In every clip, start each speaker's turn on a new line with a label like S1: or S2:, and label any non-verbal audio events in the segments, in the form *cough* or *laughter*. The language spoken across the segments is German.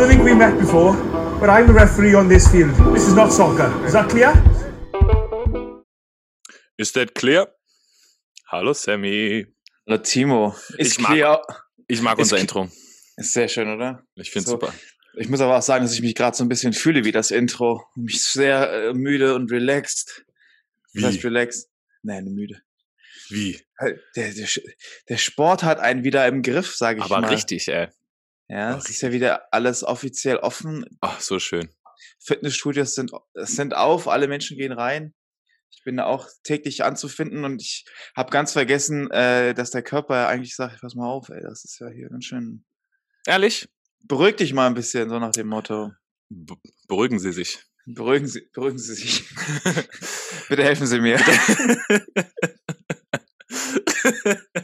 S1: don't think we met before, but I'm the referee on this field. This is not soccer. Is that clear?
S2: Is that clear? Hallo Sammy.
S3: Hallo Timo.
S2: Ist ich, mag, ich mag unser Intro.
S3: Ist sehr schön, oder?
S2: Ich finde so, super.
S3: Ich muss aber auch sagen, dass ich mich gerade so ein bisschen fühle wie das Intro. Mich sehr äh, müde und relaxed.
S2: Wie?
S3: Das heißt relaxed? Nein, müde.
S2: Wie?
S3: Der, der, der Sport hat einen wieder im Griff, sage ich
S2: aber
S3: mal.
S2: Aber richtig, ey.
S3: Ja, es ist ja wieder alles offiziell offen.
S2: Ach, so schön.
S3: Fitnessstudios sind, sind auf, alle Menschen gehen rein. Ich bin da auch täglich anzufinden und ich habe ganz vergessen, äh, dass der Körper eigentlich sagt, pass mal auf, ey, das ist ja hier ganz schön.
S2: Ehrlich?
S3: Beruhig dich mal ein bisschen, so nach dem Motto.
S2: Be beruhigen Sie sich.
S3: Beruhigen Sie, beruhigen Sie sich. *laughs* Bitte helfen Sie mir. *laughs* *laughs*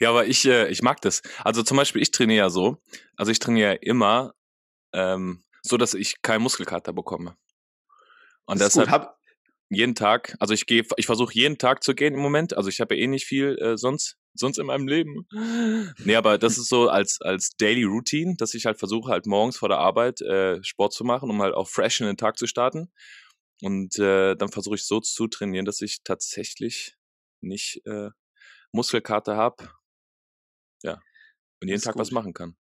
S2: ja, aber ich, äh, ich mag das. Also zum Beispiel, ich trainiere ja so. Also ich trainiere immer ähm, so, dass ich keinen Muskelkater bekomme. Und
S3: das
S2: deshalb gut. jeden Tag, also ich gehe, ich versuche jeden Tag zu gehen im Moment. Also ich habe ja eh nicht viel äh, sonst, sonst in meinem Leben. Nee, aber das ist so als, als Daily Routine, dass ich halt versuche, halt morgens vor der Arbeit äh, Sport zu machen, um halt auch fresh in den Tag zu starten. Und äh, dann versuche ich so zu trainieren, dass ich tatsächlich nicht äh, Muskelkater habe. Ja. Und jeden Tag gut. was machen kann.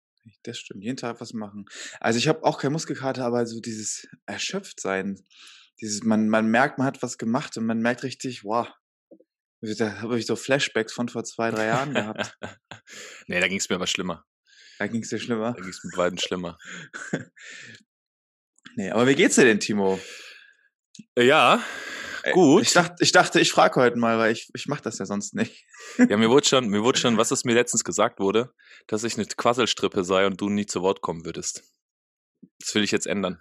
S3: Das stimmt, jeden Tag was machen. Also ich habe auch kein Muskelkater, aber so dieses Erschöpftsein, dieses, man, man merkt, man hat was gemacht und man merkt richtig, wow, da habe ich so Flashbacks von vor zwei, drei Jahren gehabt. *laughs*
S2: nee, da ging es mir aber schlimmer.
S3: Da ging es dir schlimmer?
S2: Da ging es mit beiden schlimmer. *laughs*
S3: nee, aber wie geht's dir denn, Timo?
S2: Ja, gut.
S3: Ich dachte, ich, dachte, ich frage heute mal, weil ich, ich mache das ja sonst nicht.
S2: ja, mir wurde schon, mir wurde schon, was es mir letztens gesagt wurde, dass ich eine Quasselstrippe sei und du nie zu Wort kommen würdest. Das will ich jetzt ändern.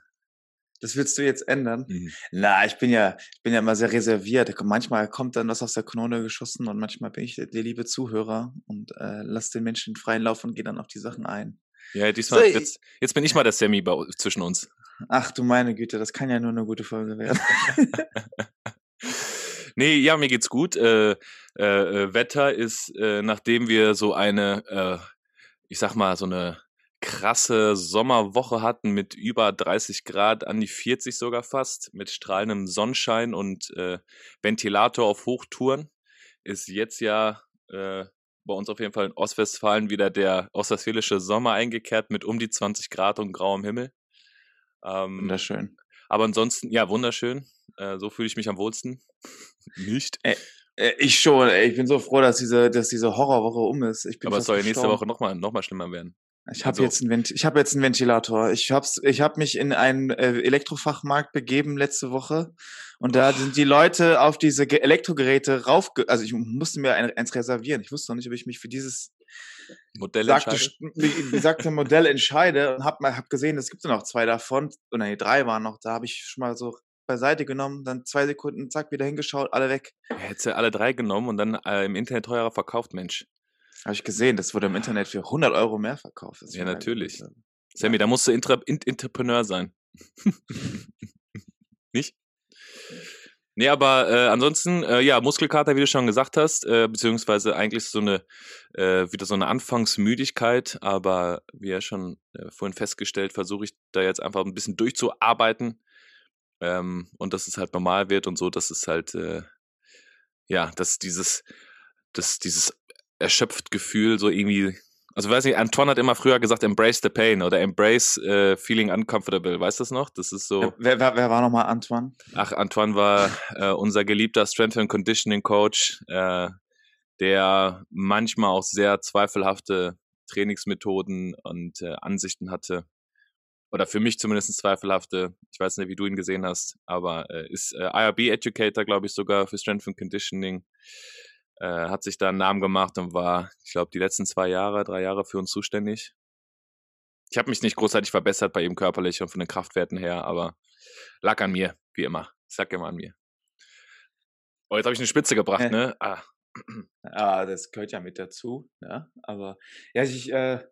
S3: Das willst du jetzt ändern? Mhm. Na, ich bin ja, ich bin ja immer sehr reserviert. Manchmal kommt dann was aus der Kanone geschossen und manchmal bin ich der liebe Zuhörer und äh, lass den Menschen freien Lauf und gehe dann auf die Sachen ein.
S2: Ja, diesmal, so, jetzt, jetzt bin ich mal der Sammy zwischen uns.
S3: Ach du meine Güte, das kann ja nur eine gute Folge werden. *laughs*
S2: nee, ja, mir geht's gut. Äh, äh, äh, Wetter ist, äh, nachdem wir so eine, äh, ich sag mal, so eine krasse Sommerwoche hatten mit über 30 Grad, an die 40 sogar fast, mit strahlendem Sonnenschein und äh, Ventilator auf Hochtouren, ist jetzt ja bei uns auf jeden Fall in Ostwestfalen wieder der ostwestfälische Sommer eingekehrt mit um die 20 Grad und grauem Himmel.
S3: Ähm, wunderschön.
S2: Aber ansonsten, ja, wunderschön. Äh, so fühle ich mich am wohlsten. Nicht.
S3: Ey, äh, ich schon, ey. Ich bin so froh, dass diese, dass diese Horrorwoche um ist. Ich bin
S2: Aber es soll ja nächste Woche nochmal noch mal schlimmer werden.
S3: Ich habe also, jetzt, einen ich hab jetzt einen Ventilator. Ich habe ich hab mich in einen äh, Elektrofachmarkt begeben letzte Woche und da sind die Leute auf diese Elektrogeräte rauf, also ich musste mir eins reservieren. Ich wusste noch nicht, ob ich mich für dieses
S2: Modell
S3: sagte, sagte Modell entscheide und habe hab gesehen, es gibt nur noch zwei davon, oder nee, drei waren noch, da habe ich schon mal so beiseite genommen, dann zwei Sekunden, zack, wieder hingeschaut, alle weg.
S2: Ja, hättest du alle drei genommen und dann äh, im Internet teurer verkauft, Mensch.
S3: Habe ich gesehen, das wurde im Internet für 100 Euro mehr verkauft.
S2: ja, natürlich. Gut. Sammy, da musst du Intra Entrepreneur sein. *laughs* Nicht? Nee, aber äh, ansonsten, äh, ja, Muskelkater, wie du schon gesagt hast, äh, beziehungsweise eigentlich so eine, äh, wieder so eine Anfangsmüdigkeit, aber wie ja schon äh, vorhin festgestellt, versuche ich da jetzt einfach ein bisschen durchzuarbeiten ähm, und dass es halt normal wird und so, dass es halt, äh, ja, dass dieses, dass dieses erschöpft Gefühl so irgendwie also weiß nicht, Antoine hat immer früher gesagt, embrace the pain oder embrace uh, feeling uncomfortable. Weißt du das noch? Das ist so.
S3: Wer, wer, wer war nochmal Antoine?
S2: Ach, Antoine war äh, unser geliebter Strength and Conditioning Coach, äh, der manchmal auch sehr zweifelhafte Trainingsmethoden und äh, Ansichten hatte. Oder für mich zumindest zweifelhafte. Ich weiß nicht, wie du ihn gesehen hast, aber äh, ist äh, IRB Educator, glaube ich, sogar für Strength and Conditioning äh, hat sich da einen Namen gemacht und war, ich glaube, die letzten zwei Jahre, drei Jahre für uns zuständig. Ich habe mich nicht großartig verbessert bei ihm körperlich und von den Kraftwerten her, aber lag an mir, wie immer. Ich sag immer an mir. Oh, jetzt habe ich eine Spitze gebracht, ne? Ah. *clears throat*
S3: ah, das gehört ja mit dazu, ja. Aber ja, ich, äh,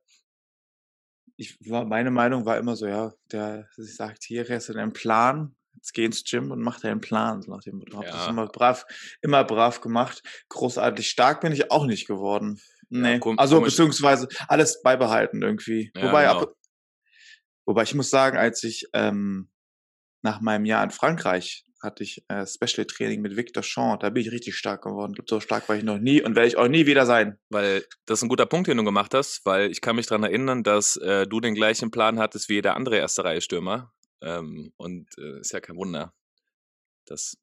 S3: ich war, meine Meinung war immer so, ja, der sagt, hier hast du einen Plan, jetzt geh ins Gym und mach deinen Plan. nach dem Motto. Hab ja. das immer brav, immer brav gemacht. Großartig stark bin ich auch nicht geworden. Nee.
S2: kom-
S3: also beziehungsweise alles beibehalten irgendwie.
S2: Ja,
S3: wobei,
S2: genau.
S3: ab, wobei ich muss sagen, als ich ähm, nach meinem Jahr in Frankreich hatte ich äh, Special Training mit Victor Champ, da bin ich richtig stark geworden. So stark war ich noch nie und werde ich auch nie wieder sein.
S2: Weil das ist ein guter Punkt, den du gemacht hast, weil ich kann mich daran erinnern, dass äh, du den gleichen Plan hattest wie jeder andere erste Reihe Stürmer. Ähm, und äh, ist ja kein Wunder, dass,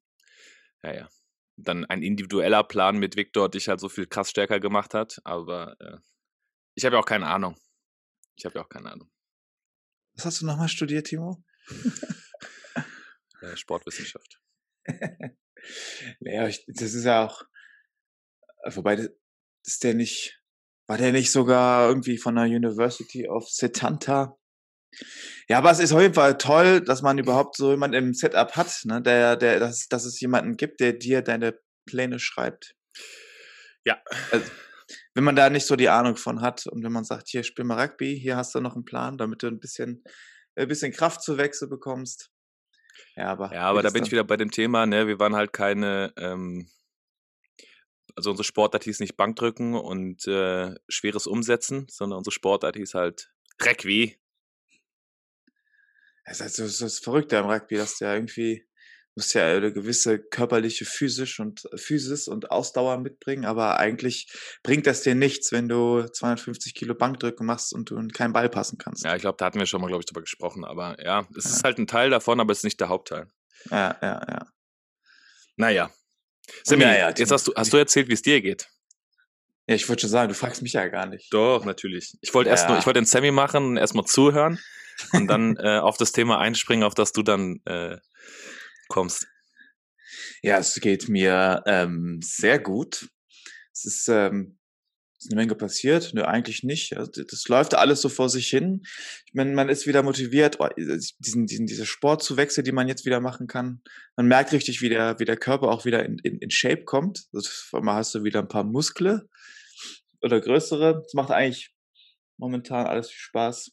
S2: ja, ja, dann ein individueller Plan mit Viktor dich halt so viel krass stärker gemacht hat. Aber äh, ich habe ja auch keine Ahnung. Ich habe ja auch keine Ahnung.
S3: Was hast du nochmal studiert, Timo?
S2: Äh, Sportwissenschaft. *laughs*
S3: Ja, ich, das ist ja auch, wobei, das- ist der nicht, war der nicht sogar irgendwie von der University of Setanta? Ja, aber es ist auf jeden Fall toll, dass man überhaupt so jemanden im Setup hat, ne, der, der, dass, dass es jemanden gibt, der dir deine Pläne schreibt.
S2: Ja.
S3: Also, wenn man da nicht so die Ahnung von hat und wenn man sagt, hier spiel mal Rugby, hier hast du noch einen Plan, damit du ein bisschen, ein bisschen Kraftzuwächse bekommst. Ja, aber.
S2: Ja, aber da bin ich
S3: dann-
S2: wieder bei dem Thema, ne? Wir waren halt keine, ähm, also unsere Sportart hieß nicht Bankdrücken und äh, schweres Umsetzen, sondern unsere Sportart hieß halt Rugby.
S3: Es ist, so- so das Verrückte am Rugby, dass du ja irgendwie, musst ja eine gewisse körperliche physisch und Physis und Ausdauer mitbringen, aber eigentlich bringt das dir nichts, wenn du 250 Kilo Bankdrücken machst und du in keinen Ball passen kannst.
S2: Ja, ich glaube, da hatten wir schon mal, glaube ich, drüber gesprochen. Aber ja, es ist halt ein Teil davon, aber es ist nicht der Hauptteil.
S3: ja, ja. ja.
S2: Naja. Sammy,
S3: Ja, ja,
S2: jetzt hast du, hast du erzählt, wie es dir geht.
S3: Ja, ich wollte schon sagen, du fragst mich ja gar nicht.
S2: Doch, natürlich. Ich wollte erst
S3: Ja.
S2: nur, ich wollte den Sammy machen und erstmal zuhören und dann äh, auf das Thema einspringen, auf das du dann äh, kommst.
S3: Ja, es geht mir ähm, sehr gut. Es ist, ähm, ist eine Menge passiert. Nö, eigentlich nicht. Also, das läuft alles so vor sich hin. Ich meine, man ist wieder motiviert, oh, diesen, diesen, diese Sportzuwächse, die man jetzt wieder machen kann. Man merkt richtig, wie der, wie der Körper auch wieder in, in, in Shape kommt. Also, hast du wieder ein paar Muskle oder größere. Das macht eigentlich momentan alles viel Spaß.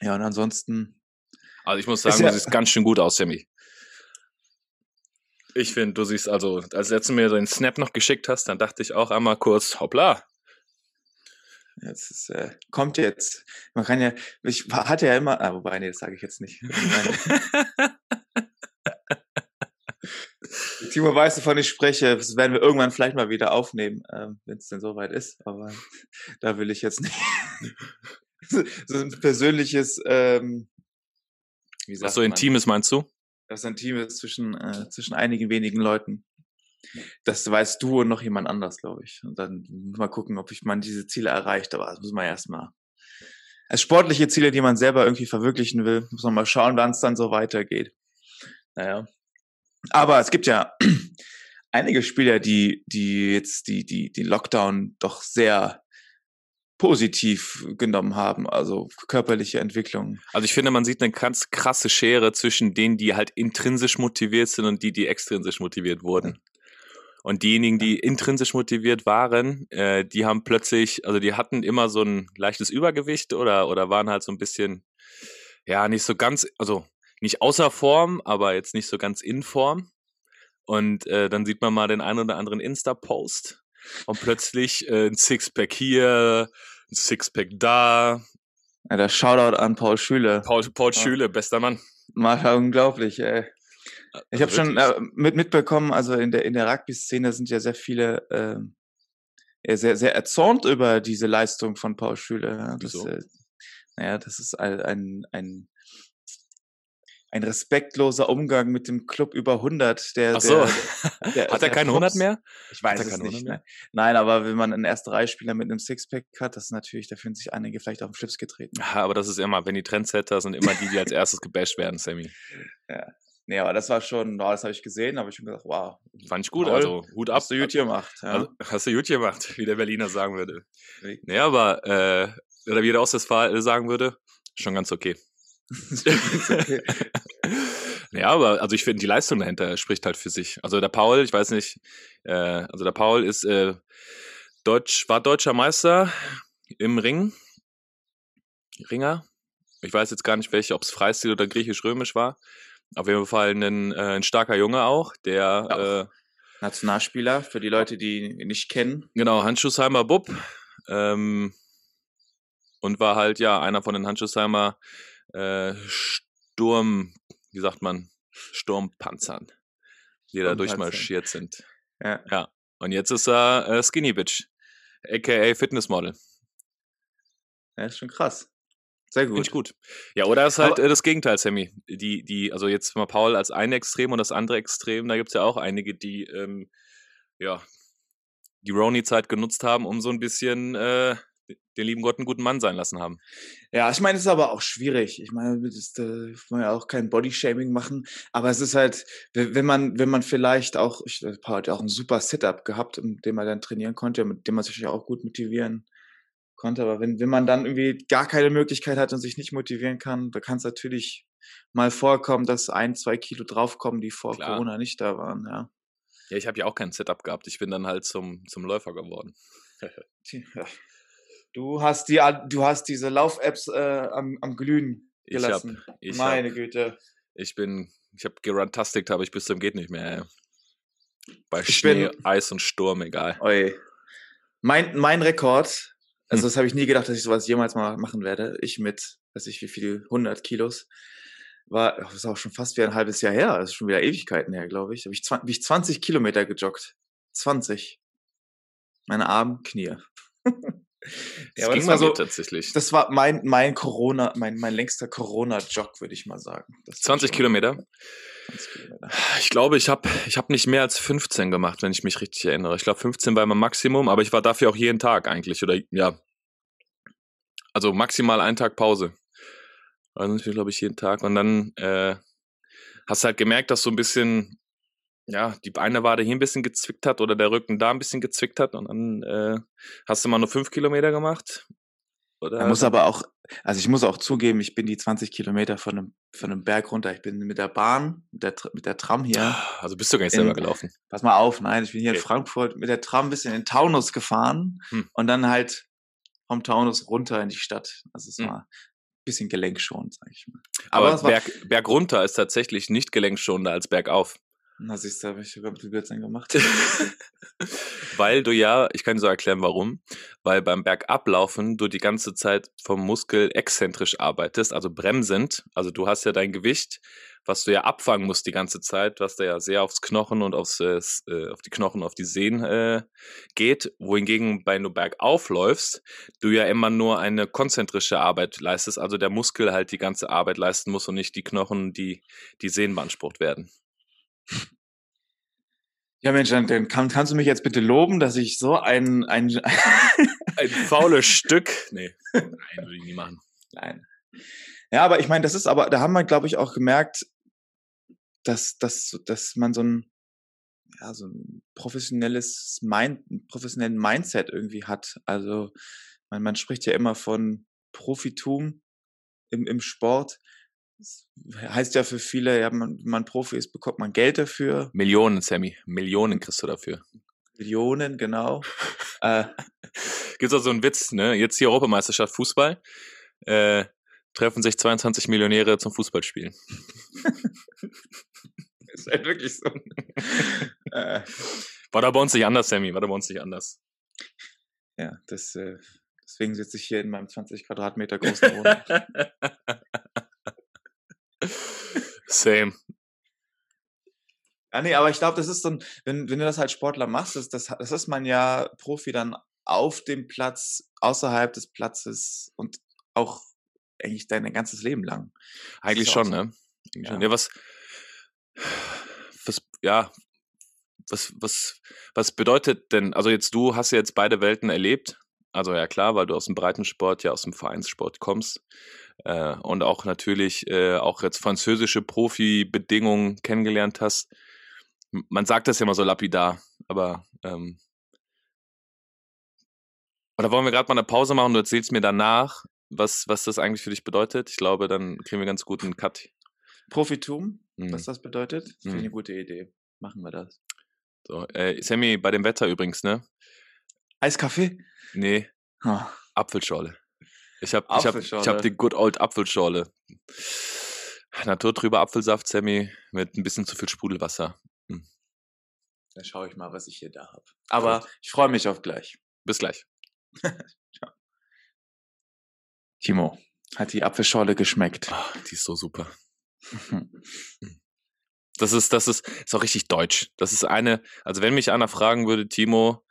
S3: Ja, und ansonsten
S2: Also ich muss sagen,
S3: ja-
S2: du siehst ganz schön gut aus, Sammy. Ich finde, du siehst also, als letztes mir den Snap noch geschickt hast, dann dachte ich auch einmal kurz, hoppla.
S3: Jetzt ist, äh, kommt jetzt. Man kann ja, ich hatte ja immer, ah, wobei, nee, das sage ich jetzt nicht. *laughs* Timo weiß, wovon ich spreche. Das werden wir irgendwann vielleicht mal wieder aufnehmen, ähm, wenn es denn soweit ist. Aber da will ich jetzt nicht. So ein persönliches, ähm, wie sagt
S2: Was so
S3: man?
S2: Intimes meinst du?
S3: Team ist zwischen, äh, zwischen einigen wenigen Leuten. Das weißt du und noch jemand anders, glaube ich. Und dann mal gucken, ob ich man diese Ziele erreicht. Aber das muss man erstmal. Als sportliche Ziele, die man selber irgendwie verwirklichen will, muss man mal schauen, wann es dann so weitergeht. Naja. Aber es gibt ja *clears throat* einige Spieler, die, die jetzt die, die, die Lockdown doch sehr positiv genommen haben, also körperliche Entwicklung.
S2: Also ich finde, man sieht eine ganz krasse Schere zwischen denen, die halt intrinsisch motiviert sind und die, die extrinsisch motiviert wurden. Und diejenigen, die intrinsisch motiviert waren, äh, die haben plötzlich, also die hatten immer so ein leichtes Übergewicht oder, oder waren halt so ein bisschen, ja, nicht so ganz, also nicht außer Form, aber jetzt nicht so ganz in Form. Und äh, dann sieht man mal den einen oder anderen Insta-Post und plötzlich äh, ein Sixpack hier, ein Sixpack da.
S3: Ja, der Shoutout an Paul Schüler.
S2: Paul, Paul
S3: Ja.
S2: Schüle, bester Mann.
S3: Mal unglaublich, ey. Ich habe
S2: Also
S3: schon äh, mit, mitbekommen, also in der, in der Rugby-Szene sind ja sehr viele ja, sehr, sehr erzornt über diese Leistung von Paul Schüler. Ja. Das,
S2: Wieso?
S3: äh, naja, das ist ein, ein, ein, ein respektloser Umgang mit dem Club über 100. Der,
S2: Ach so.
S3: der, der, *laughs*
S2: Hat er keine 100
S3: Props-
S2: mehr?
S3: Ich weiß es nicht.
S2: 100 mehr?
S3: Ne? Nein, aber wenn man einen erste Reihe-Spieler mit einem Sixpack hat, das ist natürlich, da fühlen sich einige vielleicht auf den Schlips getreten.
S2: Ja, aber das ist immer, wenn die Trendsetter sind immer die, die als erstes gebasht werden, Sammy. *laughs*
S3: Nee, aber das war schon, wow, das habe ich gesehen, habe ich schon gesagt, wow,
S2: Fand ich gut,
S3: Toll.
S2: also Hut ab.
S3: hast du gut gemacht. Ja.
S2: Also, hast du gut gemacht, wie der Berliner sagen würde. Nee, aber, äh, oder wie der Ostwestfalen sagen würde, schon ganz okay. *laughs* Ja, aber also ich finde, die Leistung dahinter spricht halt für sich. Also der Paul, ich weiß nicht, äh, also der Paul ist äh, Deutsch, war deutscher Meister im Ring. Ringer. Ich weiß jetzt gar nicht, welche, ob es Freistil oder griechisch-römisch war. Auf jeden Fall ein, äh, ein starker Junge auch, der
S3: Ja.
S2: äh,
S3: Nationalspieler, für die Leute, die ihn nicht kennen.
S2: Genau, Handschuhsheimer Bub. Ähm, und war halt, ja, einer von den Handschuhsheimer äh, Sturm, wie sagt man, Sturmpanzern, die da durchmarschiert sind.
S3: Ja.
S2: Ja. Und jetzt ist er äh, Skinny Bitch, aka Fitnessmodel.
S3: Ja, ist schon krass. Sehr
S2: Finde ich
S3: gut.
S2: gut. Ja, oder ist halt
S3: Aber-
S2: äh, das Gegenteil, Sammy. Die, die, also jetzt mal Paul als ein Extrem und das andere Extrem, da gibt's ja auch einige, die ähm, ja die Roni-Zeit genutzt haben, um so ein bisschen äh, den lieben Gott einen guten Mann sein lassen haben.
S3: Ja, ich meine, es ist aber auch schwierig. Ich meine, das ist, äh, man ja auch kein Bodyshaming machen, aber es ist halt, we- wenn man, wenn man vielleicht auch, ich ja auch ein super Setup gehabt, mit dem man dann trainieren konnte, mit dem man sich ja auch gut motivieren konnte. Aber wenn, wenn man dann irgendwie gar keine Möglichkeit hat und sich nicht motivieren kann, da kann es natürlich mal vorkommen, dass ein, zwei Kilo draufkommen, die vor
S2: Klar.
S3: Corona nicht da waren, ja.
S2: Ja, ich habe ja auch kein Setup gehabt. Ich bin dann halt zum, zum Läufer geworden.
S3: Tja, Du hast die, du hast diese Lauf-Apps äh, am, am Glühen
S2: Ich hab,
S3: gelassen.
S2: ich
S3: Meine
S2: hab,
S3: Güte.
S2: ich bin, ich habe gerantastigt, habe ich bis zum geht nicht mehr. Ey. Bei
S3: Ich
S2: Schnee,
S3: bin-
S2: Eis und Sturm, egal.
S3: Oi. Mein, mein Rekord, also
S2: Hm.
S3: das habe ich nie gedacht, dass ich sowas jemals mal machen werde. Ich mit, weiß ich wie viel, 100 Kilos. War, das ist auch schon fast wie ein halbes Jahr her. Das ist schon wieder Ewigkeiten her, glaube ich. Habe ich, zwan- bin ich 20 Kilometer gejoggt. 20. Meine Arme, Knie. *laughs*
S2: Das
S3: aber
S2: ging
S3: das
S2: mir
S3: so-
S2: tatsächlich.
S3: Das war mein, mein Corona, mein, mein längster Corona-Jog, würde ich mal sagen. Das war
S2: 20
S3: schon-
S2: Kilometer.
S3: 20 Kilometer.
S2: Ich glaube, ich habe ich hab nicht mehr als 15 gemacht, wenn ich mich richtig erinnere. Ich glaube, 15 war mein Maximum, aber ich war dafür auch jeden Tag eigentlich. Oder ja. Also maximal einen Tag Pause. Also ich glaube ich jeden Tag. Und dann äh, hast du halt gemerkt, dass so ein bisschen, ja, die eine Wade hier ein bisschen gezwickt hat oder der Rücken da ein bisschen gezwickt hat. Und dann äh, hast du mal nur 5 Kilometer gemacht. Oder?
S3: Man muss aber auch, also ich muss auch zugeben, ich bin die 20 Kilometer von einem, von einem Berg runter. Ich bin mit der Bahn, mit der, mit der Tram hier.
S2: Also bist du gar nicht
S3: In-
S2: selber gelaufen.
S3: Pass mal auf, nein, ich bin hier in
S2: Okay.
S3: Frankfurt mit der Tram ein bisschen in Taunus gefahren
S2: Hm.
S3: und dann halt vom Taunus runter in die Stadt. Also es
S2: Hm.
S3: war ein bisschen gelenkschonend, sag ich mal.
S2: Aber,
S3: war,
S2: Berg, Berg runter ist tatsächlich nicht gelenkschonender als bergauf.
S3: Na siehst du, habe ich sogar Blödsinn gemacht. *laughs*
S2: Weil du ja, ich kann dir so erklären, warum, weil beim Bergablaufen du die ganze Zeit vom Muskel exzentrisch arbeitest, also bremsend. Also du hast ja dein Gewicht, was du ja abfangen musst die ganze Zeit, was da ja sehr aufs Knochen und aufs, äh, äh, auf die Knochen, auf die Sehnen äh, geht. Wohingegen, wenn du bergauf läufst, du ja immer nur eine konzentrische Arbeit leistest, also der Muskel halt die ganze Arbeit leisten muss und nicht die Knochen, die, die Sehnen beansprucht werden.
S3: Ja Mensch, dann, kann, kannst du mich jetzt bitte loben, dass ich so ein, ein *laughs*
S2: Ein faules Stück. Nee, nein, würde ich nie machen.
S3: Nein. Ja, aber ich meine, das ist aber, da haben wir, glaube ich, auch gemerkt, dass, dass, dass man so ein, ja, so ein professionelles Mind, professionellen Mindset irgendwie hat. Also, man, man spricht ja immer von Profitum im, im Sport. Das heißt ja für viele, ja, man, wenn man Profi ist, bekommt man Geld dafür.
S2: Millionen, Sammy. Millionen kriegst du dafür.
S3: Millionen, genau. *laughs* äh,
S2: Gibt's auch so einen Witz, ne? Jetzt hier Europameisterschaft Fußball. Äh, treffen sich 22 Millionäre zum Fußballspielen. *laughs*
S3: ist halt wirklich so. *laughs* äh,
S2: War da bei uns nicht anders, Sammy. War da bei uns nicht anders.
S3: Ja, das, äh, deswegen sitze ich hier in meinem 20 Quadratmeter großen Wohnung.
S2: Same.
S3: ja, nee, aber ich glaube, das ist so wenn, wenn du das als Sportler machst, das, das, das ist man ja Profi dann auf dem Platz, außerhalb des Platzes und auch eigentlich dein ganzes Leben lang.
S2: Eigentlich schon,
S3: so.
S2: ne? Eigentlich
S3: Ja.
S2: schon. Ja, was, was, ja, was, was, was bedeutet denn, also jetzt du hast ja jetzt beide Welten erlebt. Also ja klar, weil du aus dem Breitensport, ja aus dem Vereinssport kommst. Äh, und auch natürlich äh, auch jetzt französische Profi-Bedingungen kennengelernt hast. Man sagt das ja immer so lapidar, aber ähm, oder wollen wir gerade mal eine Pause machen und du erzählst mir danach, was, was das eigentlich für dich bedeutet? Ich glaube, dann kriegen wir ganz gut einen Cut.
S3: Profitum,
S2: Mhm.
S3: was das bedeutet, finde ich
S2: Mhm.
S3: eine gute Idee. Machen wir das.
S2: So, äh, Sammy, bei dem Wetter übrigens, ne?
S3: Eiskaffee?
S2: Nee,
S3: Ah,
S2: Apfelschorle. Ich habe ich hab, ich hab die Good Old Apfelschorle. Naturtrüber Apfelsaft, Sammy, mit ein bisschen zu viel Sprudelwasser.
S3: dann schaue ich mal, was ich hier da habe. Aber ich freue mich auf gleich.
S2: Bis gleich. *laughs*
S3: Timo, hat die Apfelschorle geschmeckt?
S2: Ah, die ist so super. Das ist, das ist, ist auch richtig deutsch. Das ist eine, also wenn mich einer fragen würde, Timo,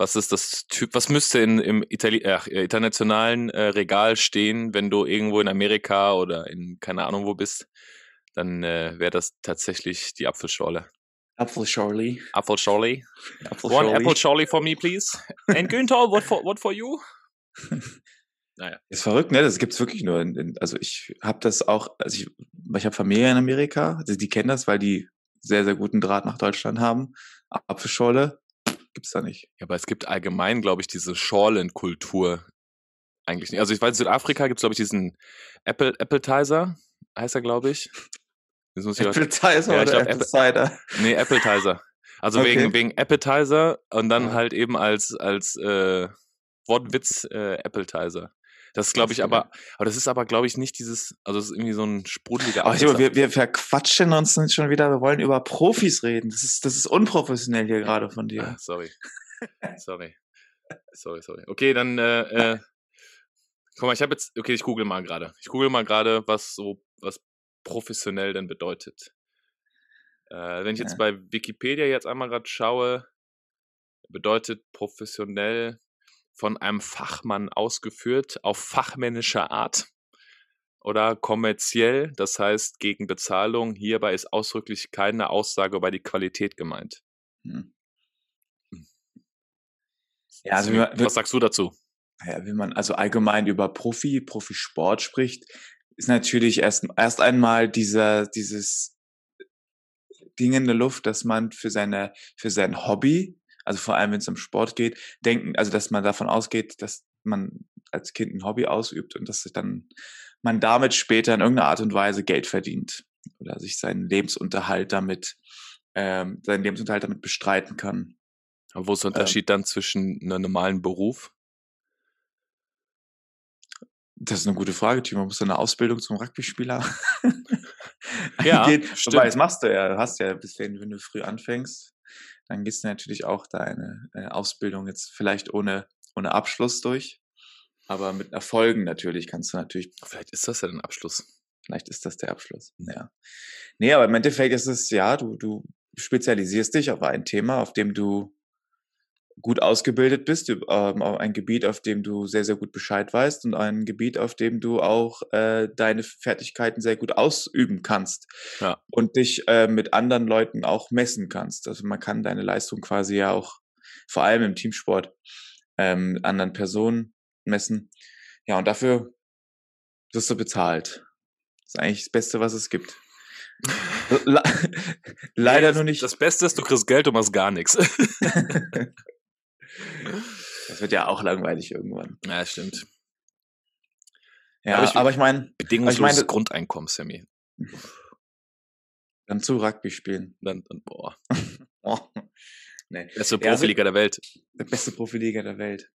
S2: was ist das Typ, was müsste in, im Itali äh, internationalen äh, Regal stehen, wenn du irgendwo in Amerika oder in keine Ahnung wo bist, dann äh, wäre das tatsächlich die Apfelschorle.
S3: Apfelschorle.
S2: Apfelschorle.
S3: Apfelschorle.
S2: One Apfelschorle for me, please. And Günther, what for, what for you? *laughs* naja.
S3: Ist verrückt, ne? Das gibt's wirklich nur. In, in, also ich habe das auch, also ich, ich habe Familie in Amerika, also die kennen das, weil die sehr, sehr guten Draht nach Deutschland haben. Apfelschorle gibt's da nicht.
S2: Ja, aber es gibt allgemein, glaube ich, diese Schorlenkultur eigentlich nicht. Also ich weiß, in Südafrika gibt's glaube ich, diesen Apple, Appletizer, heißt er, glaube ich. Das muss ich Ja, ich
S3: oder
S2: glaub,
S3: Apple Cider?
S2: Nee, Appetizer. Also
S3: Okay.
S2: wegen, wegen Appetizer und dann
S3: Ja.
S2: halt eben als, als äh, Wortwitz äh, Appetizer. Das ist, glaube ich, aber, aber das ist aber, glaube ich, nicht dieses, also das ist irgendwie so ein sprudeliger
S3: Aber wir, wir verquatschen uns nicht schon wieder. Wir wollen über Profis reden. Das ist, das ist unprofessionell hier gerade von
S2: Ah,
S3: dir.
S2: sorry. *laughs* sorry. Sorry, sorry. Okay, dann, äh, äh, guck mal, ich habe jetzt, okay, ich google mal gerade. Ich google mal gerade, was so, was professionell denn bedeutet. Äh, wenn ich jetzt bei Wikipedia jetzt einmal gerade schaue, bedeutet professionell von einem Fachmann ausgeführt auf fachmännischer Art oder kommerziell, das heißt gegen Bezahlung. Hierbei ist ausdrücklich keine Aussage über die Qualität gemeint.
S3: Hm. Ja, also
S2: was sagst du dazu?
S3: Ja, wenn man also allgemein über Profi, Profisport spricht, ist natürlich erst, erst einmal dieser, dieses Ding in der Luft, dass man für seine, für sein Hobby, also vor allem wenn es um Sport geht, denken, also dass man davon ausgeht, dass man als Kind ein Hobby ausübt und dass sich dann man damit später in irgendeiner Art und Weise Geld verdient oder sich seinen Lebensunterhalt damit, ähm, seinen Lebensunterhalt damit bestreiten kann.
S2: Aber wo ist der Unterschied dann zwischen einem normalen Beruf?
S3: Das ist eine gute Frage, Timo. Musst du eine Ausbildung zum Rugby-Spieler *laughs*
S2: Ja, *laughs*
S3: eingehen?
S2: stimmt.
S3: Wobei, das machst du ja. Du hast ja, bis wenn du früh anfängst, dann gehst du natürlich auch deine äh, Ausbildung jetzt vielleicht ohne, ohne Abschluss durch. Aber mit Erfolgen natürlich kannst du natürlich,
S2: Vielleicht ist das ja ein Abschluss.
S3: vielleicht ist das der Abschluss. Ja. Nee, aber im Endeffekt ist es, ja, du, du spezialisierst dich auf ein Thema, auf dem du gut ausgebildet bist, ähm, ein Gebiet, auf dem du sehr, sehr gut Bescheid weißt und ein Gebiet, auf dem du auch äh, deine Fertigkeiten sehr gut ausüben kannst
S2: Ja.
S3: und dich äh, mit anderen Leuten auch messen kannst. Also man kann deine Leistung quasi ja auch, vor allem im Teamsport, ähm, anderen Personen messen. Ja, und dafür wirst du bezahlt. Das ist eigentlich das Beste, was es gibt. *laughs* Le *laughs* Leider
S2: das,
S3: nur nicht.
S2: Das Beste ist, du kriegst Geld und machst gar nichts. *laughs*
S3: Das wird ja auch langweilig irgendwann.
S2: ja, stimmt.
S3: Ja,
S2: Aber ich-
S3: aber ich meine,
S2: Bedingungsloses
S3: meine-
S2: Grundeinkommen, Sammy.
S3: dann zu Rugby spielen.
S2: Dann, dann, boah, *laughs*
S3: Oh. Nee.
S2: beste
S3: Ja, also-
S2: Profiliga der Welt.
S3: Der beste Profiliga der Welt.